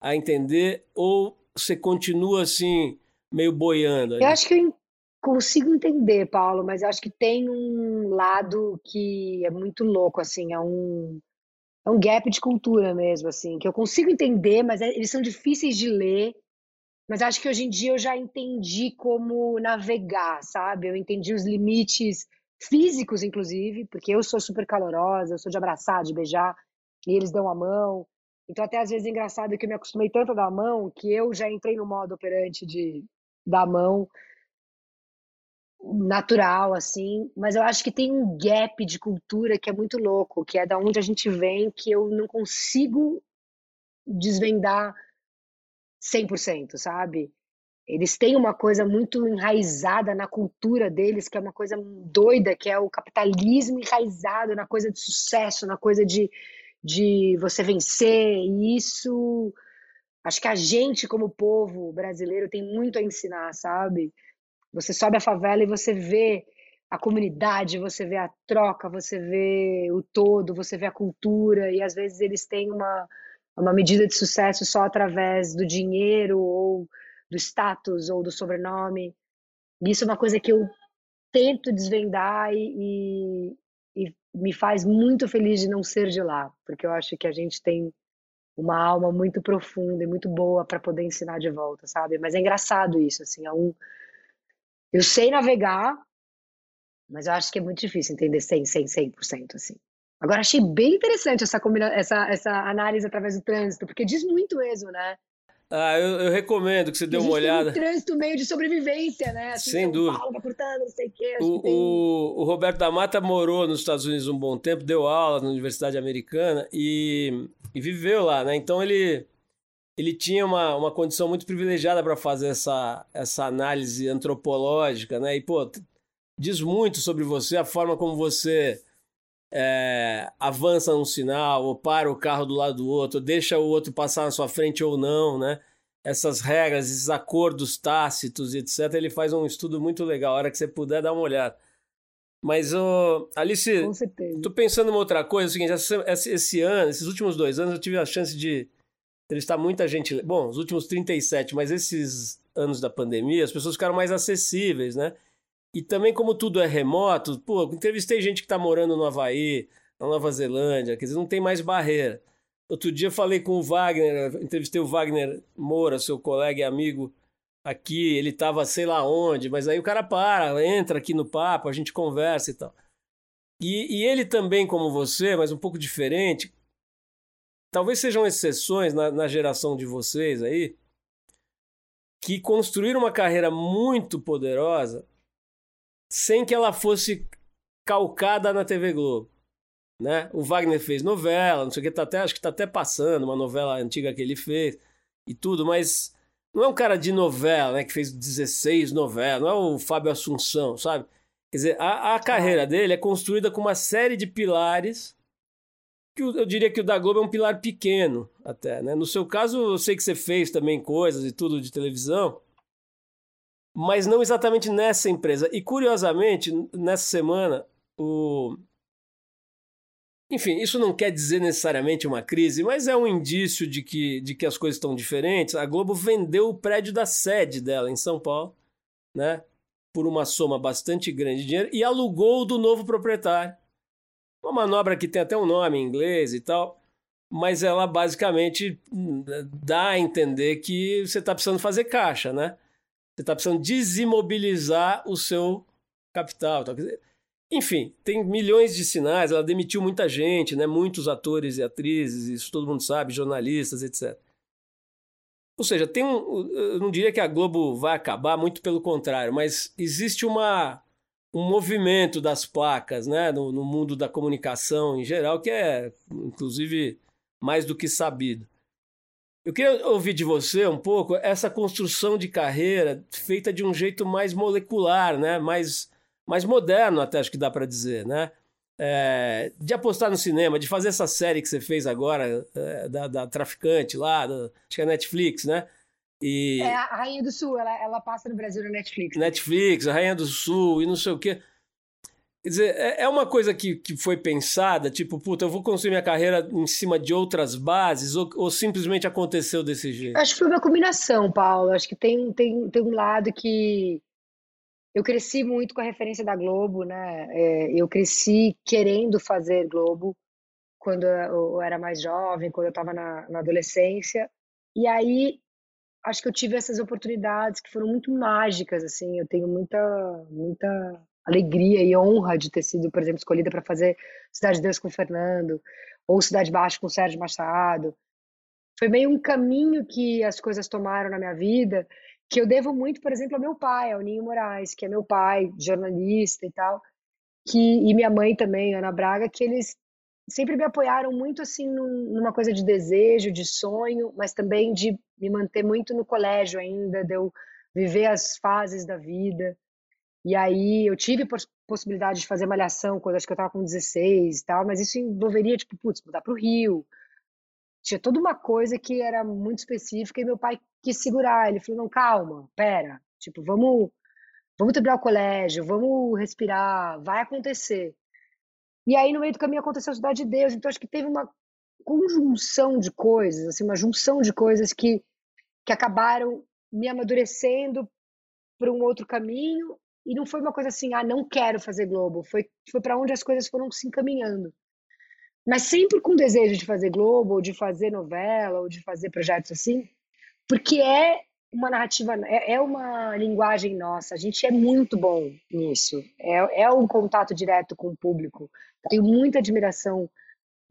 a entender? Ou você continua assim, meio boiando? Ali? Eu acho que eu consigo entender, Paulo, mas acho que tem um lado que é muito louco, assim, é um, é um gap de cultura mesmo, assim, que eu consigo entender, mas é, eles são difíceis de ler, mas acho que hoje em dia eu já entendi como navegar, sabe? Eu entendi os limites físicos, inclusive, porque eu sou super calorosa, eu sou de abraçar, de beijar, e eles dão a mão. Então, até às vezes é engraçado que eu me acostumei tanto a dar a mão que eu já entrei no modo operante de dar a mão natural, assim, mas eu acho que tem um gap de cultura que é muito louco, que é da onde a gente vem, que eu não consigo desvendar 100%, sabe? Eles têm uma coisa muito enraizada na cultura deles, que é uma coisa doida, que é o capitalismo enraizado na coisa de sucesso, na coisa de, de você vencer, e isso acho que a gente, como povo brasileiro, tem muito a ensinar, sabe? Você sobe a favela e você vê a comunidade, você vê a troca, você vê o todo, você vê a cultura, e às vezes eles têm uma, uma medida de sucesso só através do dinheiro, ou do status, ou do sobrenome. E isso é uma coisa que eu tento desvendar e, e, e me faz muito feliz de não ser de lá, porque eu acho que a gente tem uma alma muito profunda e muito boa para poder ensinar de volta, sabe? Mas é engraçado isso, assim, é um eu sei navegar, mas eu acho que é muito difícil entender 100, 100, 100%, assim. Agora, achei bem interessante essa, essa, essa análise através do trânsito, porque diz muito mesmo, né? Ah, eu, eu recomendo que você dê uma olhada. Um trânsito meio de sobrevivência, né? Assim, Sem São dúvida. Paulo, cortando, não sei o quê, o, tem... o, o, Roberto da Mata morou nos Estados Unidos um bom tempo, deu aula na Universidade Americana e, e viveu lá, né? Então ele ele tinha uma, uma condição muito privilegiada para fazer essa, essa análise antropológica, né? E, pô, diz muito sobre você, a forma como você é, avança num sinal, ou para o carro do lado do outro, deixa o outro passar na sua frente ou não, né? Essas regras, esses acordos tácitos e etc. Ele faz um estudo muito legal. A hora que você puder, dá uma olhada. Mas, oh, Alice, tô pensando em uma outra coisa. É o seguinte, esse, esse ano, esses últimos dois anos, eu tive a chance de entrevistar muita gente. Bom, os últimos 37, mas esses anos da pandemia, as pessoas ficaram mais acessíveis, né? E também, como tudo é remoto, pô, entrevistei gente que está morando no Havaí, na Nova Zelândia, quer dizer, não tem mais barreira. Outro dia falei com o Wagner, entrevistei o Wagner Moura, seu colega e amigo aqui, ele estava sei lá onde, mas aí o cara para, entra aqui no papo, a gente conversa e tal. E, e ele também, como você, mas um pouco diferente, talvez sejam exceções na, na geração de vocês aí, que construíram uma carreira muito poderosa sem que ela fosse calcada na TV Globo. Né? O Wagner fez novela, não sei o que, tá até, acho que está até passando uma novela antiga que ele fez e tudo, mas não é um cara de novela, né, que fez 16 novelas, não é o Fábio Assunção, sabe? Quer dizer, a, a carreira dele é construída com uma série de pilares eu, diria que o da Globo é um pilar pequeno até, né? No seu caso, eu sei que você fez também coisas e tudo de televisão, mas não exatamente nessa empresa. E curiosamente, nessa semana, o enfim, isso não quer dizer necessariamente uma crise, mas é um indício de que, de que as coisas estão diferentes. A Globo vendeu o prédio da sede dela em São Paulo, né? Por uma soma bastante grande de dinheiro e alugou do novo proprietário. Uma manobra que tem até um nome em inglês e tal, mas ela basicamente hum, dá a entender que você está precisando fazer caixa, né? Você está precisando desimobilizar o seu capital. Enfim, tem milhões de sinais. Ela demitiu muita gente, né? muitos atores e atrizes, isso todo mundo sabe, jornalistas, etc. Ou seja, tem um, eu não diria que a Globo vai acabar, muito pelo contrário, mas existe uma um movimento das placas né, no, no, mundo da comunicação em geral, que é, inclusive, mais do que sabido. Eu queria ouvir de você um pouco essa construção de carreira feita de um jeito mais molecular, né, mais, mais moderno, até acho que dá para dizer, né? É, de apostar no cinema, de fazer essa série que você fez agora, é, da, da, Traficante lá, do, acho que é Netflix, né? E... É a Rainha do Sul, ela, ela passa no Brasil na Netflix. Netflix, a Rainha do Sul e não sei o quê. Quer dizer, é, é uma coisa que, que foi pensada, tipo, puta, eu vou construir minha carreira em cima de outras bases, ou, ou simplesmente aconteceu desse jeito? Acho que foi uma combinação, Paulo. Acho que tem, tem, tem um lado que. Eu cresci muito com a referência da Globo, né? É, eu cresci querendo fazer Globo quando eu era mais jovem, quando eu estava na, na adolescência. E aí acho que eu tive essas oportunidades que foram muito mágicas, assim, eu tenho muita, muita alegria e honra de ter sido, por exemplo, escolhida para fazer Cidade de Deus com o Fernando, ou Cidade Baixa com o Sérgio Machado. Foi meio um caminho que as coisas tomaram na minha vida, que eu devo muito, por exemplo, ao meu pai, ao Ninho Moraes, que é meu pai, jornalista e tal, que e minha mãe também, Ana Braga, que eles sempre me apoiaram muito assim numa coisa de desejo, de sonho, mas também de me manter muito no colégio ainda, de eu viver as fases da vida. E aí eu tive possibilidade de fazer malhação quando acho que eu estava com 16 e tal, mas isso envolveria tipo, putz, mudar para o Rio. Tinha toda uma coisa que era muito específica e meu pai quis segurar, ele falou: "Não, calma, pera, tipo, vamos vamos terminar o colégio, vamos respirar, vai acontecer". E aí, no meio do caminho, aconteceu a Cidade de Deus. Então, acho que teve uma conjunção de coisas, assim, uma junção de coisas que, que acabaram me amadurecendo para um outro caminho. E não foi uma coisa assim, ah, não quero fazer Globo. Foi, foi para onde as coisas foram se encaminhando. Mas sempre com desejo de fazer Globo, ou de fazer novela, ou de fazer projetos assim, porque é uma narrativa, é, é uma linguagem nossa. A gente é muito bom nisso. É, é um contato direto com o público. Tenho muita admiração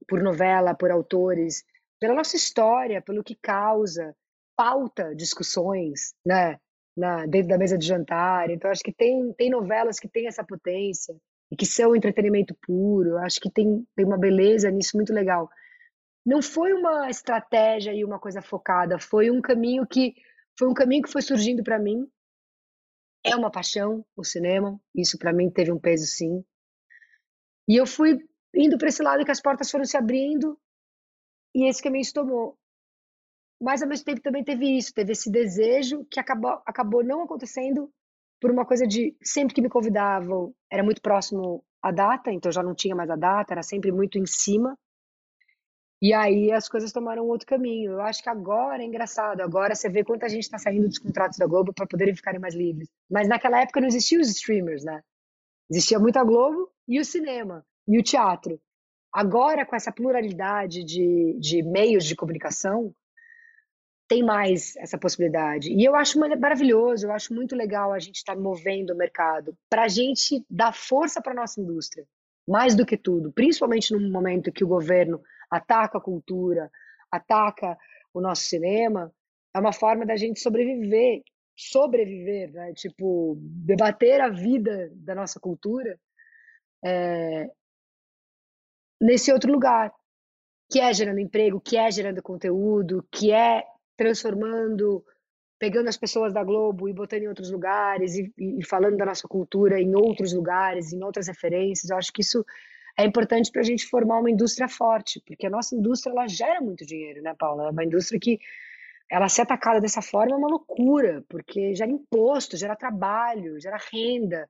por novela, por autores, pela nossa história, pelo que causa, pauta discussões, né? Na, dentro da mesa de jantar. Então, acho que tem, tem novelas que têm essa potência e que são entretenimento puro. Acho que tem, tem uma beleza nisso muito legal. Não foi uma estratégia e uma coisa focada, foi um caminho que foi um caminho que foi surgindo para mim. É uma paixão o cinema, isso para mim teve um peso sim. E eu fui indo para esse lado que as portas foram se abrindo e esse caminho se tomou. Mas ao mesmo tempo também teve isso, teve esse desejo que acabou, acabou não acontecendo por uma coisa de sempre que me convidavam, era muito próximo à data, então já não tinha mais a data, era sempre muito em cima. E aí as coisas tomaram outro caminho. Eu acho que agora é engraçado. Agora você vê quanta gente está saindo dos contratos da Globo para poderem ficarem mais livres. Mas naquela época não existiam os streamers, né? Existia muito a Globo e o cinema e o teatro. Agora, com essa pluralidade de, de meios de comunicação, tem mais essa possibilidade. E eu acho maravilhoso, eu acho muito legal a gente estar tá movendo o mercado para a gente dar força para a nossa indústria, mais do que tudo, principalmente no momento que o governo ataca a cultura, ataca o nosso cinema, é uma forma da gente sobreviver, sobreviver, né? Tipo, debater a vida da nossa cultura é, nesse outro lugar, que é gerando emprego, que é gerando conteúdo, que é transformando, pegando as pessoas da Globo e botando em outros lugares e, e falando da nossa cultura em outros lugares, em outras referências. Eu acho que isso é importante para a gente formar uma indústria forte, porque a nossa indústria ela gera muito dinheiro, né, Paula? É uma indústria que ela ser atacada dessa forma é uma loucura, porque gera imposto, gera trabalho, gera renda.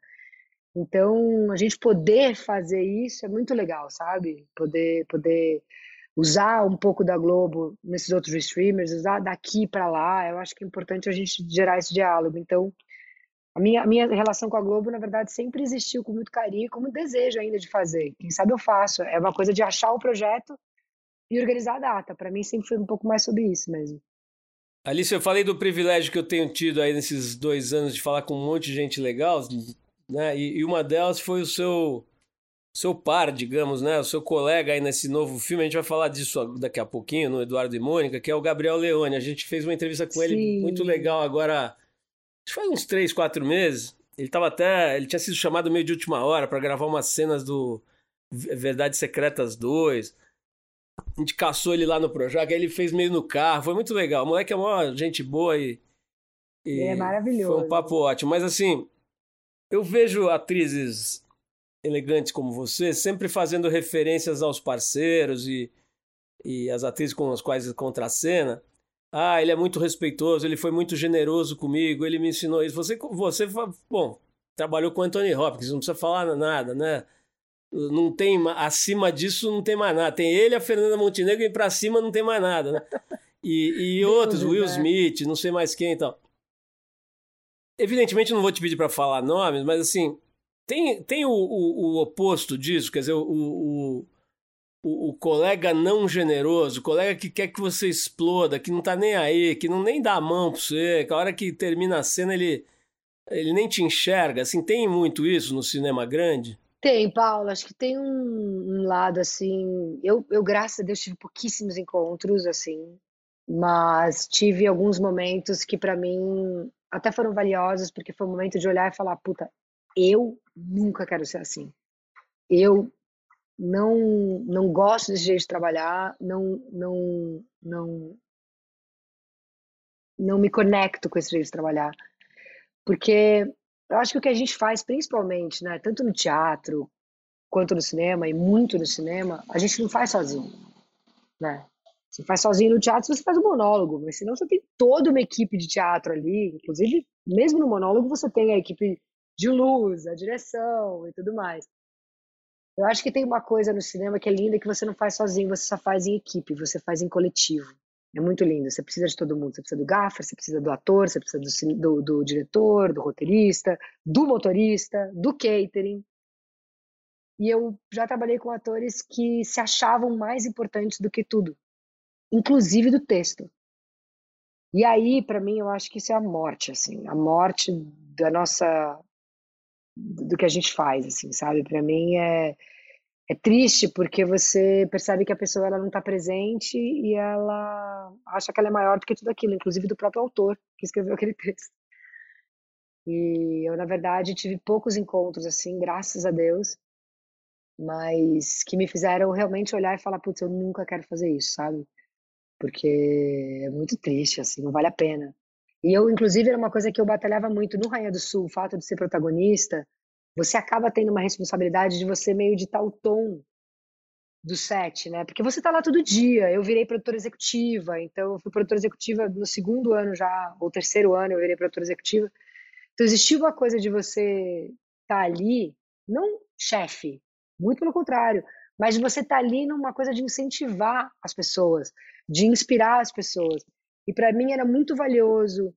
Então, a gente poder fazer isso é muito legal, sabe? Poder, poder usar um pouco da Globo nesses outros streamers, usar daqui para lá, eu acho que é importante a gente gerar esse diálogo. Então, a minha, a minha relação com a Globo, na verdade, sempre existiu com muito carinho, com muito desejo ainda de fazer. Quem sabe eu faço. É uma coisa de achar o projeto e organizar a data. Para mim, sempre foi um pouco mais sobre isso mesmo. Alice, eu falei do privilégio que eu tenho tido aí nesses dois anos de falar com um monte de gente legal, né? E, e uma delas foi o seu seu par, digamos, né? O seu colega aí nesse novo filme. A gente vai falar disso daqui a pouquinho no Eduardo e Mônica, que é o Gabriel Leone. A gente fez uma entrevista com Sim. ele muito legal agora. Acho que faz uns três, quatro meses. Ele tava até. Ele tinha sido chamado meio de última hora para gravar umas cenas do Verdades Secretas 2. A gente caçou ele lá no Projac, aí ele fez meio no carro. Foi muito legal. O moleque é uma gente boa e. e é maravilhoso. Foi um papo ótimo. Mas assim, eu vejo atrizes elegantes como você sempre fazendo referências aos parceiros e, e as atrizes com as quais contracena. Ah, ele é muito respeitoso, ele foi muito generoso comigo, ele me ensinou isso. Você, você bom, trabalhou com Anthony Hopkins, não precisa falar nada, né? Não tem acima disso não tem mais nada. Tem ele, a Fernanda Montenegro e para cima não tem mais nada, né? [LAUGHS] E, e outros, Will Smith, não sei mais quem, então. Evidentemente, não vou te pedir para falar nomes, mas assim, tem, tem o, o, o oposto disso, quer dizer, o, o, o, o, colega não generoso, o colega que quer que você exploda, que não tá nem aí, que não nem dá a mão pra você, que a hora que termina a cena ele, ele nem te enxerga. Assim, tem muito isso no cinema grande? Tem, Paulo. Acho que tem um, um lado assim. Eu, eu, graças a Deus, tive pouquíssimos encontros, assim, mas tive alguns momentos que para mim até foram valiosos, porque foi um momento de olhar e falar, puta, eu nunca quero ser assim. Eu não não gosto desse jeito de trabalhar, não não não não me conecto com esse jeito de trabalhar. Porque eu acho que o que a gente faz principalmente, né, tanto no teatro quanto no cinema e muito no cinema, a gente não faz sozinho, né? Você faz sozinho no teatro, você faz um monólogo, mas senão você tem toda uma equipe de teatro ali, inclusive, mesmo no monólogo, você tem a equipe de luz, a direção e tudo mais. Eu acho que tem uma coisa no cinema que é linda que você não faz sozinho, você só faz em equipe, você faz em coletivo. É muito lindo. Você precisa de todo mundo. Você precisa do gaffer, você precisa do ator, você precisa do, do, do diretor, do roteirista, do motorista, do catering. E eu já trabalhei com atores que se achavam mais importantes do que tudo inclusive do texto. E aí, para mim, eu acho que isso é a morte, assim, a morte da nossa do que a gente faz, assim, sabe? Para mim é é triste porque você percebe que a pessoa ela não está presente e ela acha que ela é maior do que tudo aquilo, inclusive do próprio autor que escreveu [LAUGHS] aquele texto. E eu, na verdade, tive poucos encontros assim, graças a Deus, mas que me fizeram realmente olhar e falar, putz, eu nunca quero fazer isso, sabe? porque é muito triste, assim, não vale a pena. E eu, inclusive, era uma coisa que eu batalhava muito no Rainha do Sul, o fato de ser protagonista, você acaba tendo uma responsabilidade de você meio ditar o tom do set, né? Porque você tá lá todo dia. Eu virei produtora executiva, então eu fui produtora executiva no segundo ano já, ou terceiro ano eu virei produtora executiva. Então existia uma coisa de você estar tá ali, não chefe, muito pelo contrário, mas de você estar tá ali numa coisa de incentivar as pessoas, de inspirar as pessoas. E para mim era muito valioso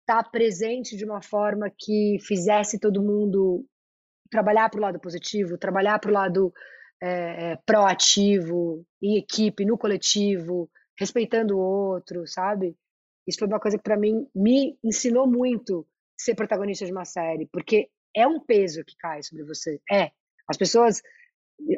estar tá presente de uma forma que fizesse todo mundo trabalhar para o lado positivo, trabalhar para o lado é, proativo, em equipe, no coletivo, respeitando o outro, sabe? Isso foi uma coisa que para mim me ensinou muito ser protagonista de uma série, porque é um peso que cai sobre você. É. As pessoas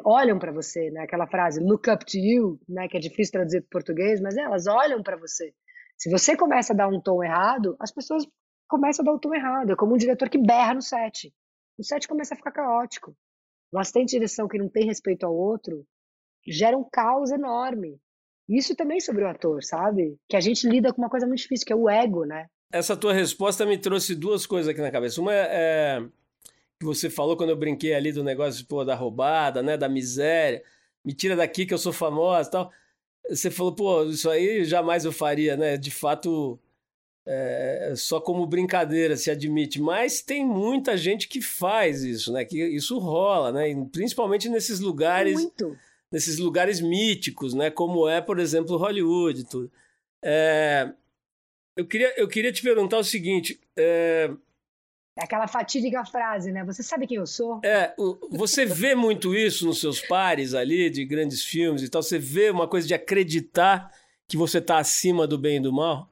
olham para você, né? Aquela frase look up to you, né, que é difícil traduzir para português, mas é, elas olham para você. Se você começa a dar um tom errado, as pessoas começam a dar o um tom errado. É como um diretor que berra no set. O set começa a ficar caótico. Um assistente de direção que não tem respeito ao outro gera um caos enorme. Isso também sobre o ator, sabe? Que a gente lida com uma coisa muito difícil, que é o ego, né? Essa tua resposta me trouxe duas coisas aqui na cabeça. Uma é, que você falou quando eu brinquei ali do negócio pô, da roubada, né, da miséria. Me tira daqui que eu sou famosa, tal. Você falou, pô, isso aí jamais eu faria, né? De fato, é, só como brincadeira se admite, mas tem muita gente que faz isso, né? Que isso rola, né? E principalmente nesses lugares, Muito. nesses lugares míticos, né? Como é, por exemplo, Hollywood, tudo. É, eu queria, eu queria te perguntar o seguinte. É, é aquela fatídica frase, né? Você sabe quem eu sou? É, você vê muito isso nos seus pares ali, de grandes filmes e tal. Você vê uma coisa de acreditar que você está acima do bem e do mal?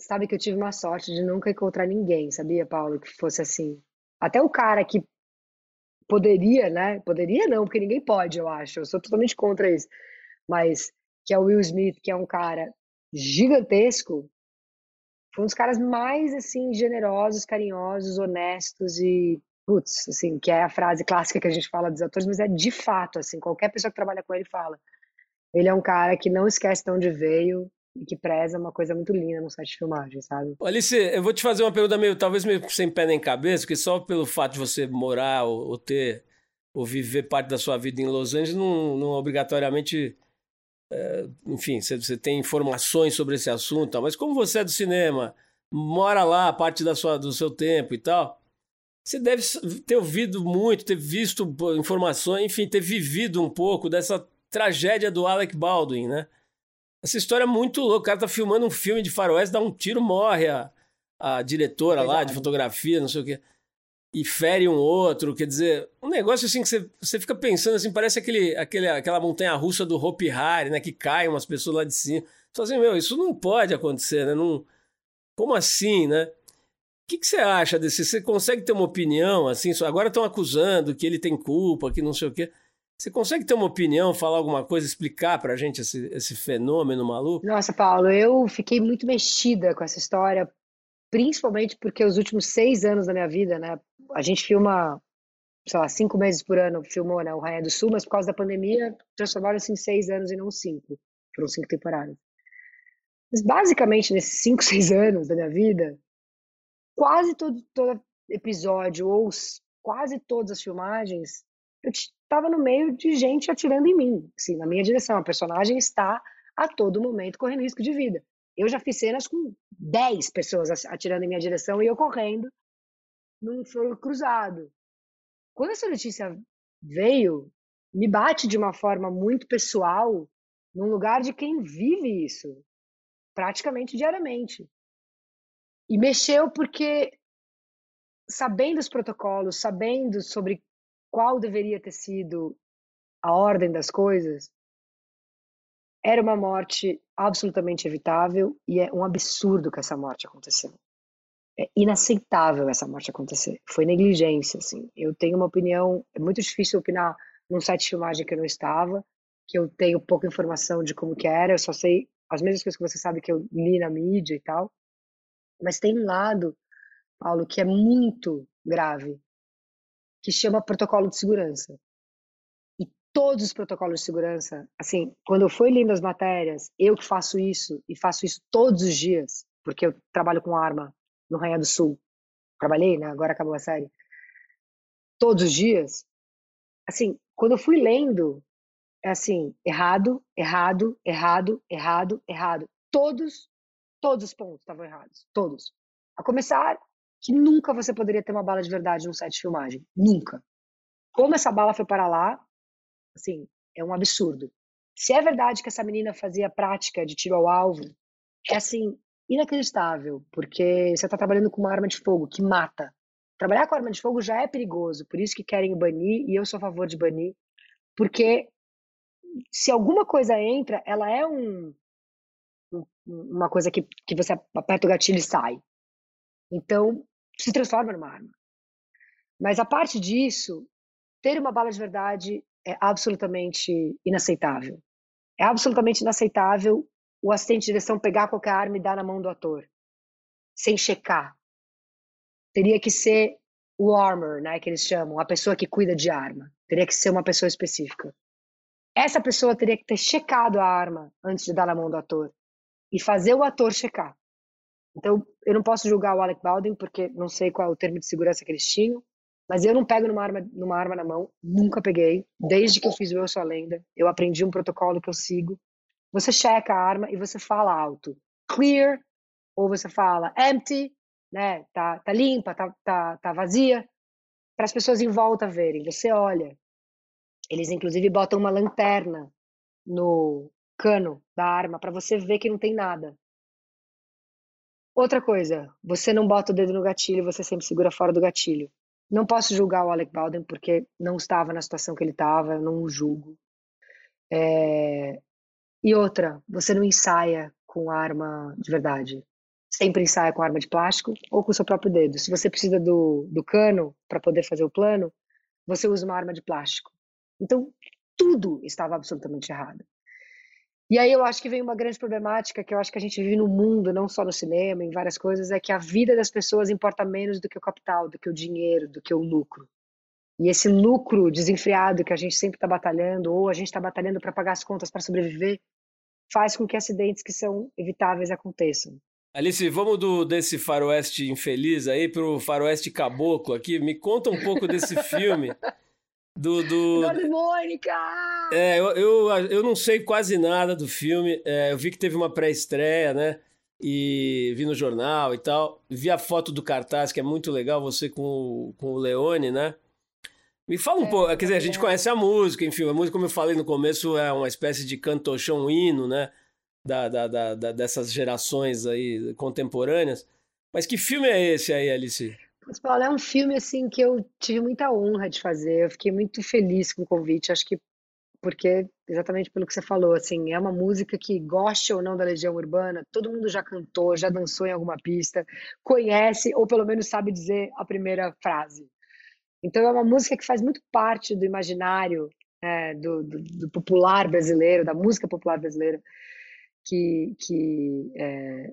Sabe que eu tive uma sorte de nunca encontrar ninguém, sabia, Paulo, que fosse assim. Até o cara que poderia, né? Poderia não, porque ninguém pode, eu acho. Eu sou totalmente contra isso. Mas que é o Will Smith, que é um cara gigantesco, foi um dos caras mais assim generosos, carinhosos, honestos e putz, assim, que é a frase clássica que a gente fala dos atores, mas é de fato assim, qualquer pessoa que trabalha com ele fala. Ele é um cara que não esquece de onde veio, e que preza uma coisa muito linda no set de filmagem, sabe? Alice, eu vou te fazer uma pergunta meio, talvez meio sem pé nem cabeça, porque só pelo fato de você morar ou, ou ter, ou viver parte da sua vida em Los Angeles, não, não obrigatoriamente, é, enfim, você, você, tem informações sobre esse assunto, tal, mas como você é do cinema, mora lá parte da sua, do seu tempo e tal, você deve ter ouvido muito, ter visto informações, enfim, ter vivido um pouco dessa tragédia do Alec Baldwin, né? Essa história é muito louca. O cara tá filmando um filme de faroeste, dá um tiro, morre a, a diretora lá de fotografia, não sei o quê. E fere um outro. Quer dizer, um negócio assim que você, você fica pensando assim, parece aquele, aquele, aquela montanha russa do Hopi Hari, né? Que cai umas pessoas lá de cima. Só assim, meu, isso não pode acontecer, né? Não, como assim, né? O que, que você acha desse? Você consegue ter uma opinião assim? Agora estão acusando que ele tem culpa, que não sei o quê. Você consegue ter uma opinião, falar alguma coisa, explicar para a gente esse, esse fenômeno maluco? Nossa, Paulo, eu fiquei muito mexida com essa história, principalmente porque os últimos seis anos da minha vida, né? A gente filma, sei lá, cinco meses por ano, filmou né, o Rainha do Sul, mas por causa da pandemia transformaram-se em seis anos e não cinco. Foram cinco temporadas. Mas basicamente, nesses [LAUGHS] cinco, seis anos da minha vida, quase todo, todo episódio, ou quase todas as filmagens, eu estava no meio de gente atirando em mim, assim, na minha direção. A personagem está a todo momento correndo risco de vida. Eu já fiz cenas com 10 pessoas atirando em minha direção e eu correndo num fogo cruzado. Quando essa notícia veio, me bate de uma forma muito pessoal, num lugar de quem vive isso, praticamente diariamente. E mexeu porque, sabendo os protocolos, sabendo sobre qual deveria ter sido a ordem das coisas, era uma morte absolutamente evitável e é um absurdo que essa morte aconteceu. É inaceitável essa morte acontecer. Foi negligência, assim. Eu tenho uma opinião, é muito difícil opinar num site de filmagem que eu não estava, que eu tenho pouca informação de como que era, eu só sei as mesmas coisas que você sabe que eu li na mídia e tal. Mas tem um lado, Paulo, que é muito grave, que chama protocolo de segurança. E todos os protocolos de segurança, assim, quando eu fui lendo as matérias, eu que faço isso e faço isso todos os dias, porque eu trabalho com arma no Rainha do Sul. Trabalhei, né? Agora acabou a série. Todos os dias. Assim, quando eu fui lendo, é assim, errado, errado, errado, errado, errado. Todos, todos os pontos estavam errados. Todos. A começar que nunca você poderia ter uma bala de verdade num set de filmagem. Nunca. Como essa bala foi para lá, assim, é um absurdo. Se é verdade que essa menina fazia prática de tiro ao alvo, é assim, inacreditável, porque você está trabalhando com uma arma de fogo que mata. Trabalhar com arma de fogo já é perigoso, por isso que querem banir, e eu sou a favor de banir, porque se alguma coisa entra, ela é um, um uma coisa que, que você aperta o gatilho e sai. Então, se transforma numa arma. Mas a parte disso, ter uma bala de verdade é absolutamente inaceitável. É absolutamente inaceitável o assistente de direção pegar qualquer arma e dar na mão do ator, sem checar. Teria que ser o armor, né, que eles chamam, a pessoa que cuida de arma. Teria que ser uma pessoa específica. Essa pessoa teria que ter checado a arma antes de dar na mão do ator e fazer o ator checar. Então, eu não posso julgar o Alec Baldwin porque não sei qual é o termo de segurança que eles tinham, mas eu não pego numa arma, numa arma na mão, nunca peguei. Desde que eu fiz o Eu Sou a Lenda, eu aprendi um protocolo que eu sigo. Você checa a arma e você fala alto, clear, ou você fala empty, né? Tá, tá limpa, tá, tá, tá vazia, para as pessoas em volta verem. Você olha. Eles inclusive botam uma lanterna no cano da arma para você ver que não tem nada. Outra coisa, você não bota o dedo no gatilho, você sempre segura fora do gatilho. Não posso julgar o Alec Baldwin porque não estava na situação que ele estava, eu não o julgo. É... E outra, você não ensaia com arma de verdade. Sempre ensaia com arma de plástico ou com o seu próprio dedo. Se você precisa do, do cano para poder fazer o plano, você usa uma arma de plástico. Então, tudo estava absolutamente errado. E aí eu acho que vem uma grande problemática que eu acho que a gente vive no mundo, não só no cinema, em várias coisas, é que a vida das pessoas importa menos do que o capital, do que o dinheiro, do que o lucro. E esse lucro desenfreado que a gente sempre está batalhando, ou a gente está batalhando para pagar as contas para sobreviver, faz com que acidentes que são evitáveis aconteçam. Alice, vamos do, desse faroeste infeliz aí para o faroeste caboclo aqui. Me conta um pouco desse filme. do. do... Mônica! É, eu, eu, eu não sei quase nada do filme. É, eu vi que teve uma pré-estreia, né? E vi no jornal e tal. Vi a foto do cartaz, que é muito legal, você com o, com o Leone, né? Me fala um é, pouco, quer dizer, a gente é. conhece a música, enfim, a música, como eu falei no começo, é uma espécie de cantochão hino, né? Da, da, da, da, dessas gerações aí contemporâneas. Mas que filme é esse aí, Alice? Mas, Paulo, é um filme assim que eu tive muita honra de fazer. Eu fiquei muito feliz com o convite. Acho que porque exatamente pelo que você falou, assim, é uma música que goste ou não da Legião Urbana, todo mundo já cantou, já dançou em alguma pista, conhece ou pelo menos sabe dizer a primeira frase. Então é uma música que faz muito parte do imaginário é, do, do, do, popular brasileiro, da música popular brasileira, que, que é,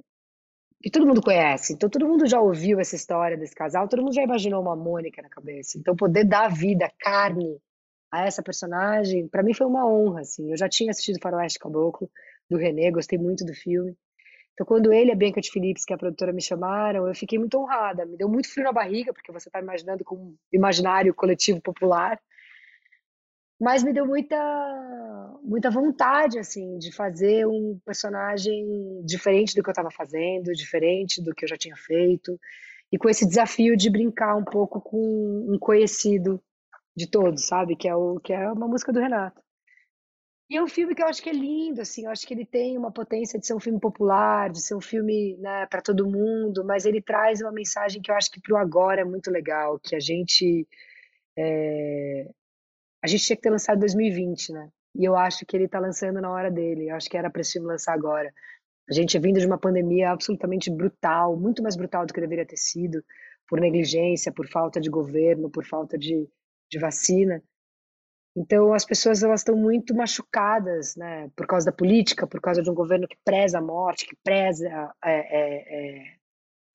que todo mundo conhece. Então todo mundo já ouviu essa história desse casal, todo mundo já imaginou uma Mônica na cabeça. Então poder dar vida, carne a essa personagem, para mim foi uma honra, assim. Eu já tinha assistido Faroeste Caboclo do René, gostei muito do filme. Então quando ele e a Bianca de Phillips, que é a produtora, me chamaram, eu fiquei muito honrada. Me deu muito frio na barriga, porque você está imaginando com um imaginário coletivo popular mas me deu muita muita vontade assim de fazer um personagem diferente do que eu estava fazendo, diferente do que eu já tinha feito e com esse desafio de brincar um pouco com um conhecido de todos, sabe, que é o que é uma música do Renato. E é um filme que eu acho que é lindo, assim, eu acho que ele tem uma potência de ser um filme popular, de ser um filme, né, para todo mundo, mas ele traz uma mensagem que eu acho que pro agora é muito legal, que a gente é, a gente tinha que ter lançado em 2020, né? E eu acho que ele está lançando na hora dele. Eu acho que era para esse filme lançar agora. A gente é vindo de uma pandemia absolutamente brutal, muito mais brutal do que deveria ter sido, por negligência, por falta de governo, por falta de, de vacina. Então as pessoas elas estão muito machucadas, né? Por causa da política, por causa de um governo que preza a morte, que preza é, é, é,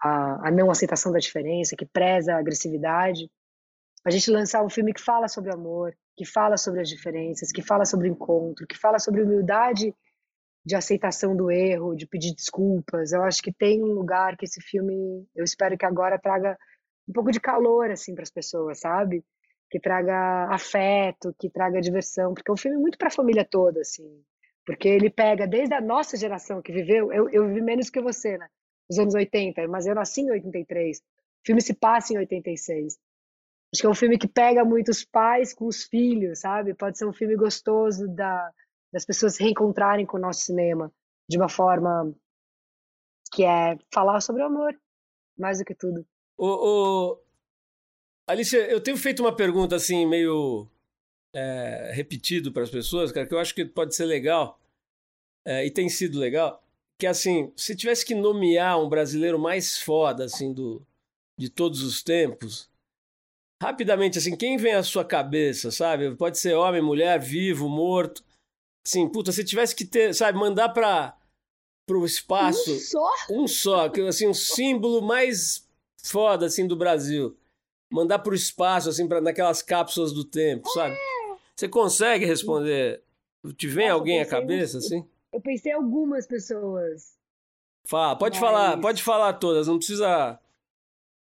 a, a não aceitação da diferença, que preza a agressividade a gente lançar um filme que fala sobre amor, que fala sobre as diferenças, que fala sobre encontro, que fala sobre humildade de aceitação do erro, de pedir desculpas. Eu acho que tem um lugar que esse filme, eu espero que agora traga um pouco de calor assim para as pessoas, sabe? Que traga afeto, que traga diversão, porque é um filme muito para a família toda assim. Porque ele pega desde a nossa geração que viveu, eu, eu vivi menos que você, né? Nos anos 80, mas eu nasci em 83. O filme se passa em 86. Acho que é um filme que pega muitos pais com os filhos, sabe? Pode ser um filme gostoso da, das pessoas se reencontrarem com o nosso cinema de uma forma que é falar sobre o amor, mais do que tudo. O, o... Alicia, eu tenho feito uma pergunta assim, meio é, repetido para as pessoas, cara, que eu acho que pode ser legal, é, e tem sido legal, que assim, se tivesse que nomear um brasileiro mais foda, assim, do, de todos os tempos, rapidamente, assim, quem vem à sua cabeça, sabe? Pode ser homem, mulher, vivo, morto. Assim, puta, se tivesse que ter, sabe, mandar para o espaço. Um só? Um só, que assim, um símbolo mais foda, assim, do Brasil. Mandar para o espaço, assim, pra, naquelas cápsulas do tempo, sabe? Você consegue responder? Te vem alguém à cabeça, nisso. assim? Eu pensei em algumas pessoas. Fala, pode Mas- falar, pode falar todas, não precisa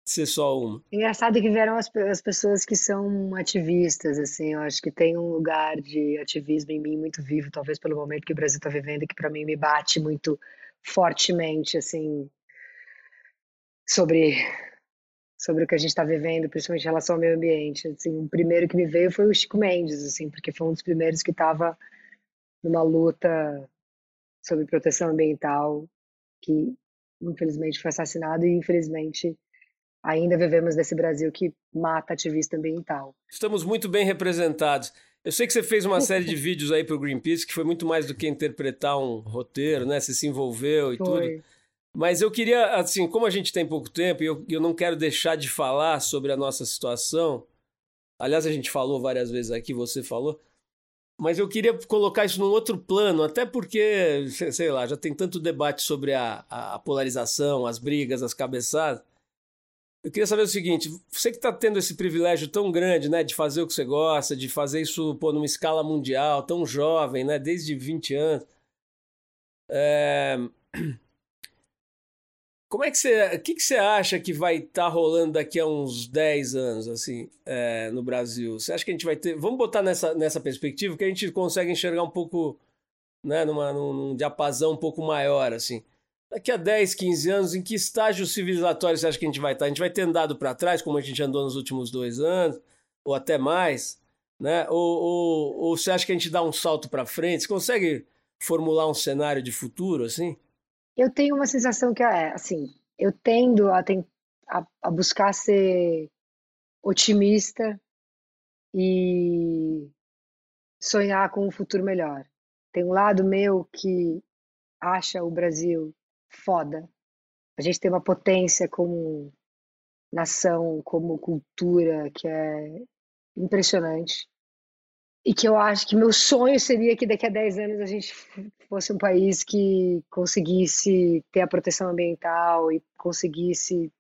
ser só uma. Engraçado que vieram as, as pessoas que são ativistas, assim, eu acho que tem um lugar de ativismo em mim muito vivo, talvez pelo momento que o Brasil está vivendo, que para mim me bate muito fortemente, assim, sobre sobre o que a gente está vivendo, principalmente em relação ao meio ambiente. Assim, o primeiro que me veio foi o Chico Mendes, assim, porque foi um dos primeiros que estava numa luta sobre proteção ambiental, que infelizmente foi assassinado e infelizmente ainda vivemos nesse Brasil que mata ativista ambiental. Estamos muito bem representados. Eu sei que você fez uma [LAUGHS] série de vídeos aí para o Greenpeace, que foi muito mais do que interpretar um roteiro, né? Você se envolveu e tudo. Mas eu queria, assim, como a gente tem pouco tempo e eu, eu não quero deixar de falar sobre a nossa situação. Aliás, a gente falou várias vezes aqui, você falou. Mas eu queria colocar isso num outro plano, até porque, sei sei lá, já tem tanto debate sobre a, a polarização, as brigas, as cabeçadas. Eu queria saber o seguinte: você que está tendo esse privilégio tão grande, né, de fazer o que você gosta, de fazer isso pô, numa escala mundial, tão jovem, né, desde 20 anos. É... Como é que você. O que, que você acha que vai estar rolando daqui a uns 10 anos, assim, é, no Brasil? Você acha que a gente vai ter. Vamos botar nessa, nessa perspectiva que a gente consegue enxergar um pouco, né, numa, num, num diapasão um pouco maior, assim. Daqui a 10, 15 anos, em que estágio civilizatório você acha que a gente vai estar? A gente vai ter andado para trás, como a gente andou nos últimos dois anos, ou até mais, né? Ou, ou, ou você acha que a gente dá um salto para frente? Você consegue formular um cenário de futuro, assim? Eu tenho uma sensação que é assim, eu tendo a, a, a buscar ser otimista e sonhar com um futuro melhor. Tem um lado meu que acha o Brasil foda. A gente tem uma potência como nação, como cultura que é impressionante. E que eu acho que meu sonho seria que daqui a 10 anos a gente fosse um país que conseguisse ter a proteção ambiental e conseguisse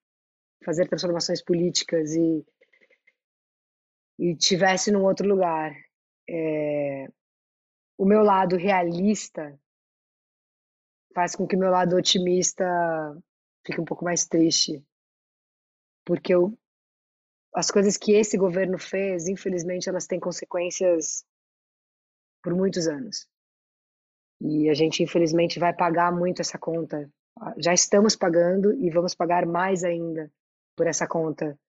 fazer transformações políticas e, e tivesse num outro lugar. É, o meu lado realista faz com que o meu lado otimista fique um pouco mais triste, porque eu, as coisas que esse governo fez, infelizmente, elas têm consequências por muitos anos. E a gente, infelizmente, vai pagar muito essa conta. Já estamos pagando e vamos pagar mais ainda por essa conta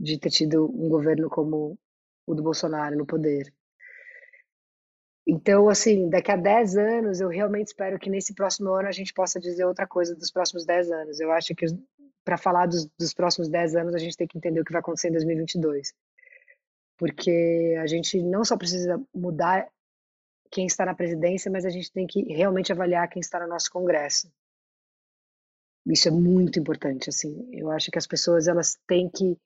de ter tido um governo como o do Bolsonaro no poder. Então, assim, daqui a 10 anos, eu realmente espero que nesse próximo ano a gente possa dizer outra coisa dos próximos 10 anos. Eu acho que para falar dos, dos próximos 10 anos, a gente tem que entender o que vai acontecer em 2022. Porque a gente não só precisa mudar quem está na presidência, mas a gente tem que realmente avaliar quem está no nosso Congresso. Isso é muito importante, assim. Eu acho que as pessoas elas têm que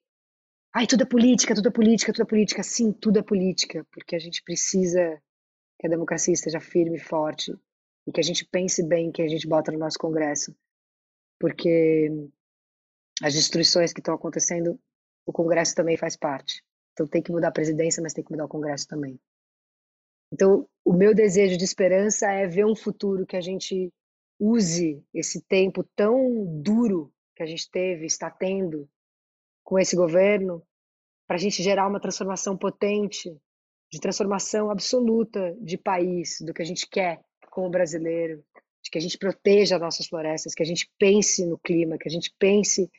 Ai, tudo é política, tudo é política, tudo é política. Sim, tudo é política, porque a gente precisa que a democracia esteja firme e forte e que a gente pense bem que a gente bota no nosso Congresso, porque as destruições que estão acontecendo, o Congresso também faz parte. Então tem que mudar a presidência, mas tem que mudar o Congresso também. Então, o meu desejo de esperança é ver um futuro que a gente use esse tempo tão duro que a gente teve, está tendo com esse governo, para a gente gerar uma transformação potente, de transformação absoluta de país, do que a gente quer como brasileiro, de que a gente proteja as nossas florestas, que a gente pense no clima, que a gente pense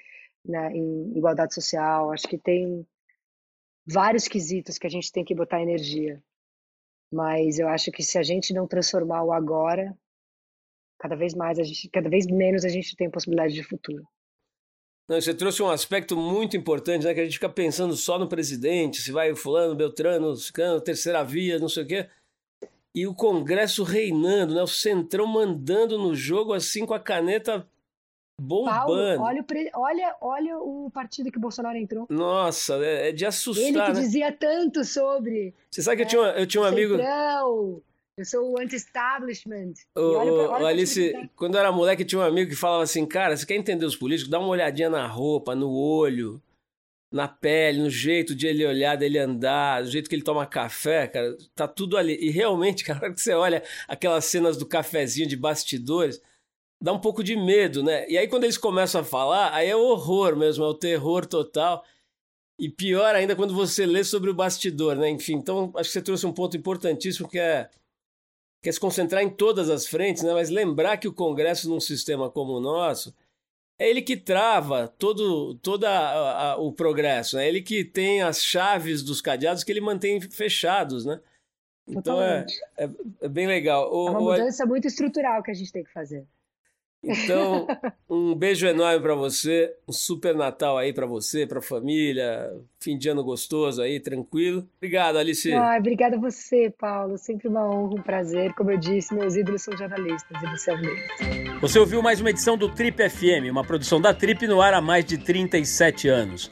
né, em igualdade social. Acho que tem vários quesitos que a gente tem que botar energia. Mas eu acho que se a gente não transformar o agora, cada vez mais a gente, cada vez menos a gente tem possibilidade de futuro. Não, você trouxe um aspecto muito importante, né? Que a gente fica pensando só no presidente, se vai fulano, Beltrano, Cicano, terceira via, não sei o quê. E o Congresso reinando, né? O Centrão mandando no jogo assim com a caneta bombando. Paulo, olha, o pre... olha, olha o partido que o Bolsonaro entrou. Nossa, é, é de assustar. Ele que né? dizia tanto sobre. Você sabe que é, eu, tinha, eu tinha um amigo. Centrão. Eu sou o anti-establishment. O, Alice, quando eu era moleque, tinha um amigo que falava assim: Cara, você quer entender os políticos? Dá uma olhadinha na roupa, no olho, na pele, no jeito de ele olhar, dele andar, do jeito que ele toma café, cara. Tá tudo ali. E realmente, [LAUGHS] cara, que você olha aquelas cenas do cafezinho de bastidores, dá um pouco de medo, né? E aí, quando eles começam a falar, aí é o horror mesmo, é o terror total. E pior ainda quando você lê sobre o bastidor, né? Enfim, então acho que você trouxe um ponto importantíssimo que é quer se concentrar em todas as frentes, né? mas lembrar que o Congresso, num sistema como o nosso, é ele que trava todo, todo a, a, o progresso, é ele que tem as chaves dos cadeados que ele mantém fechados, né? Então é, é, é, bem legal. O, é uma mudança o... muito estrutural que a gente tem que fazer. Então, [LAUGHS] um beijo enorme para você, um super Natal aí para você, para a família, fim de ano gostoso aí, tranquilo. Obrigado, Alice. Ah, obrigada a você, Paulo. Sempre uma honra, um prazer. Como eu disse, meus ídolos são jornalistas e você é um deles. Você ouviu mais uma edição do Trip FM, uma produção da Trip no ar há mais de 37 anos.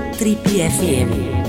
Trip FM.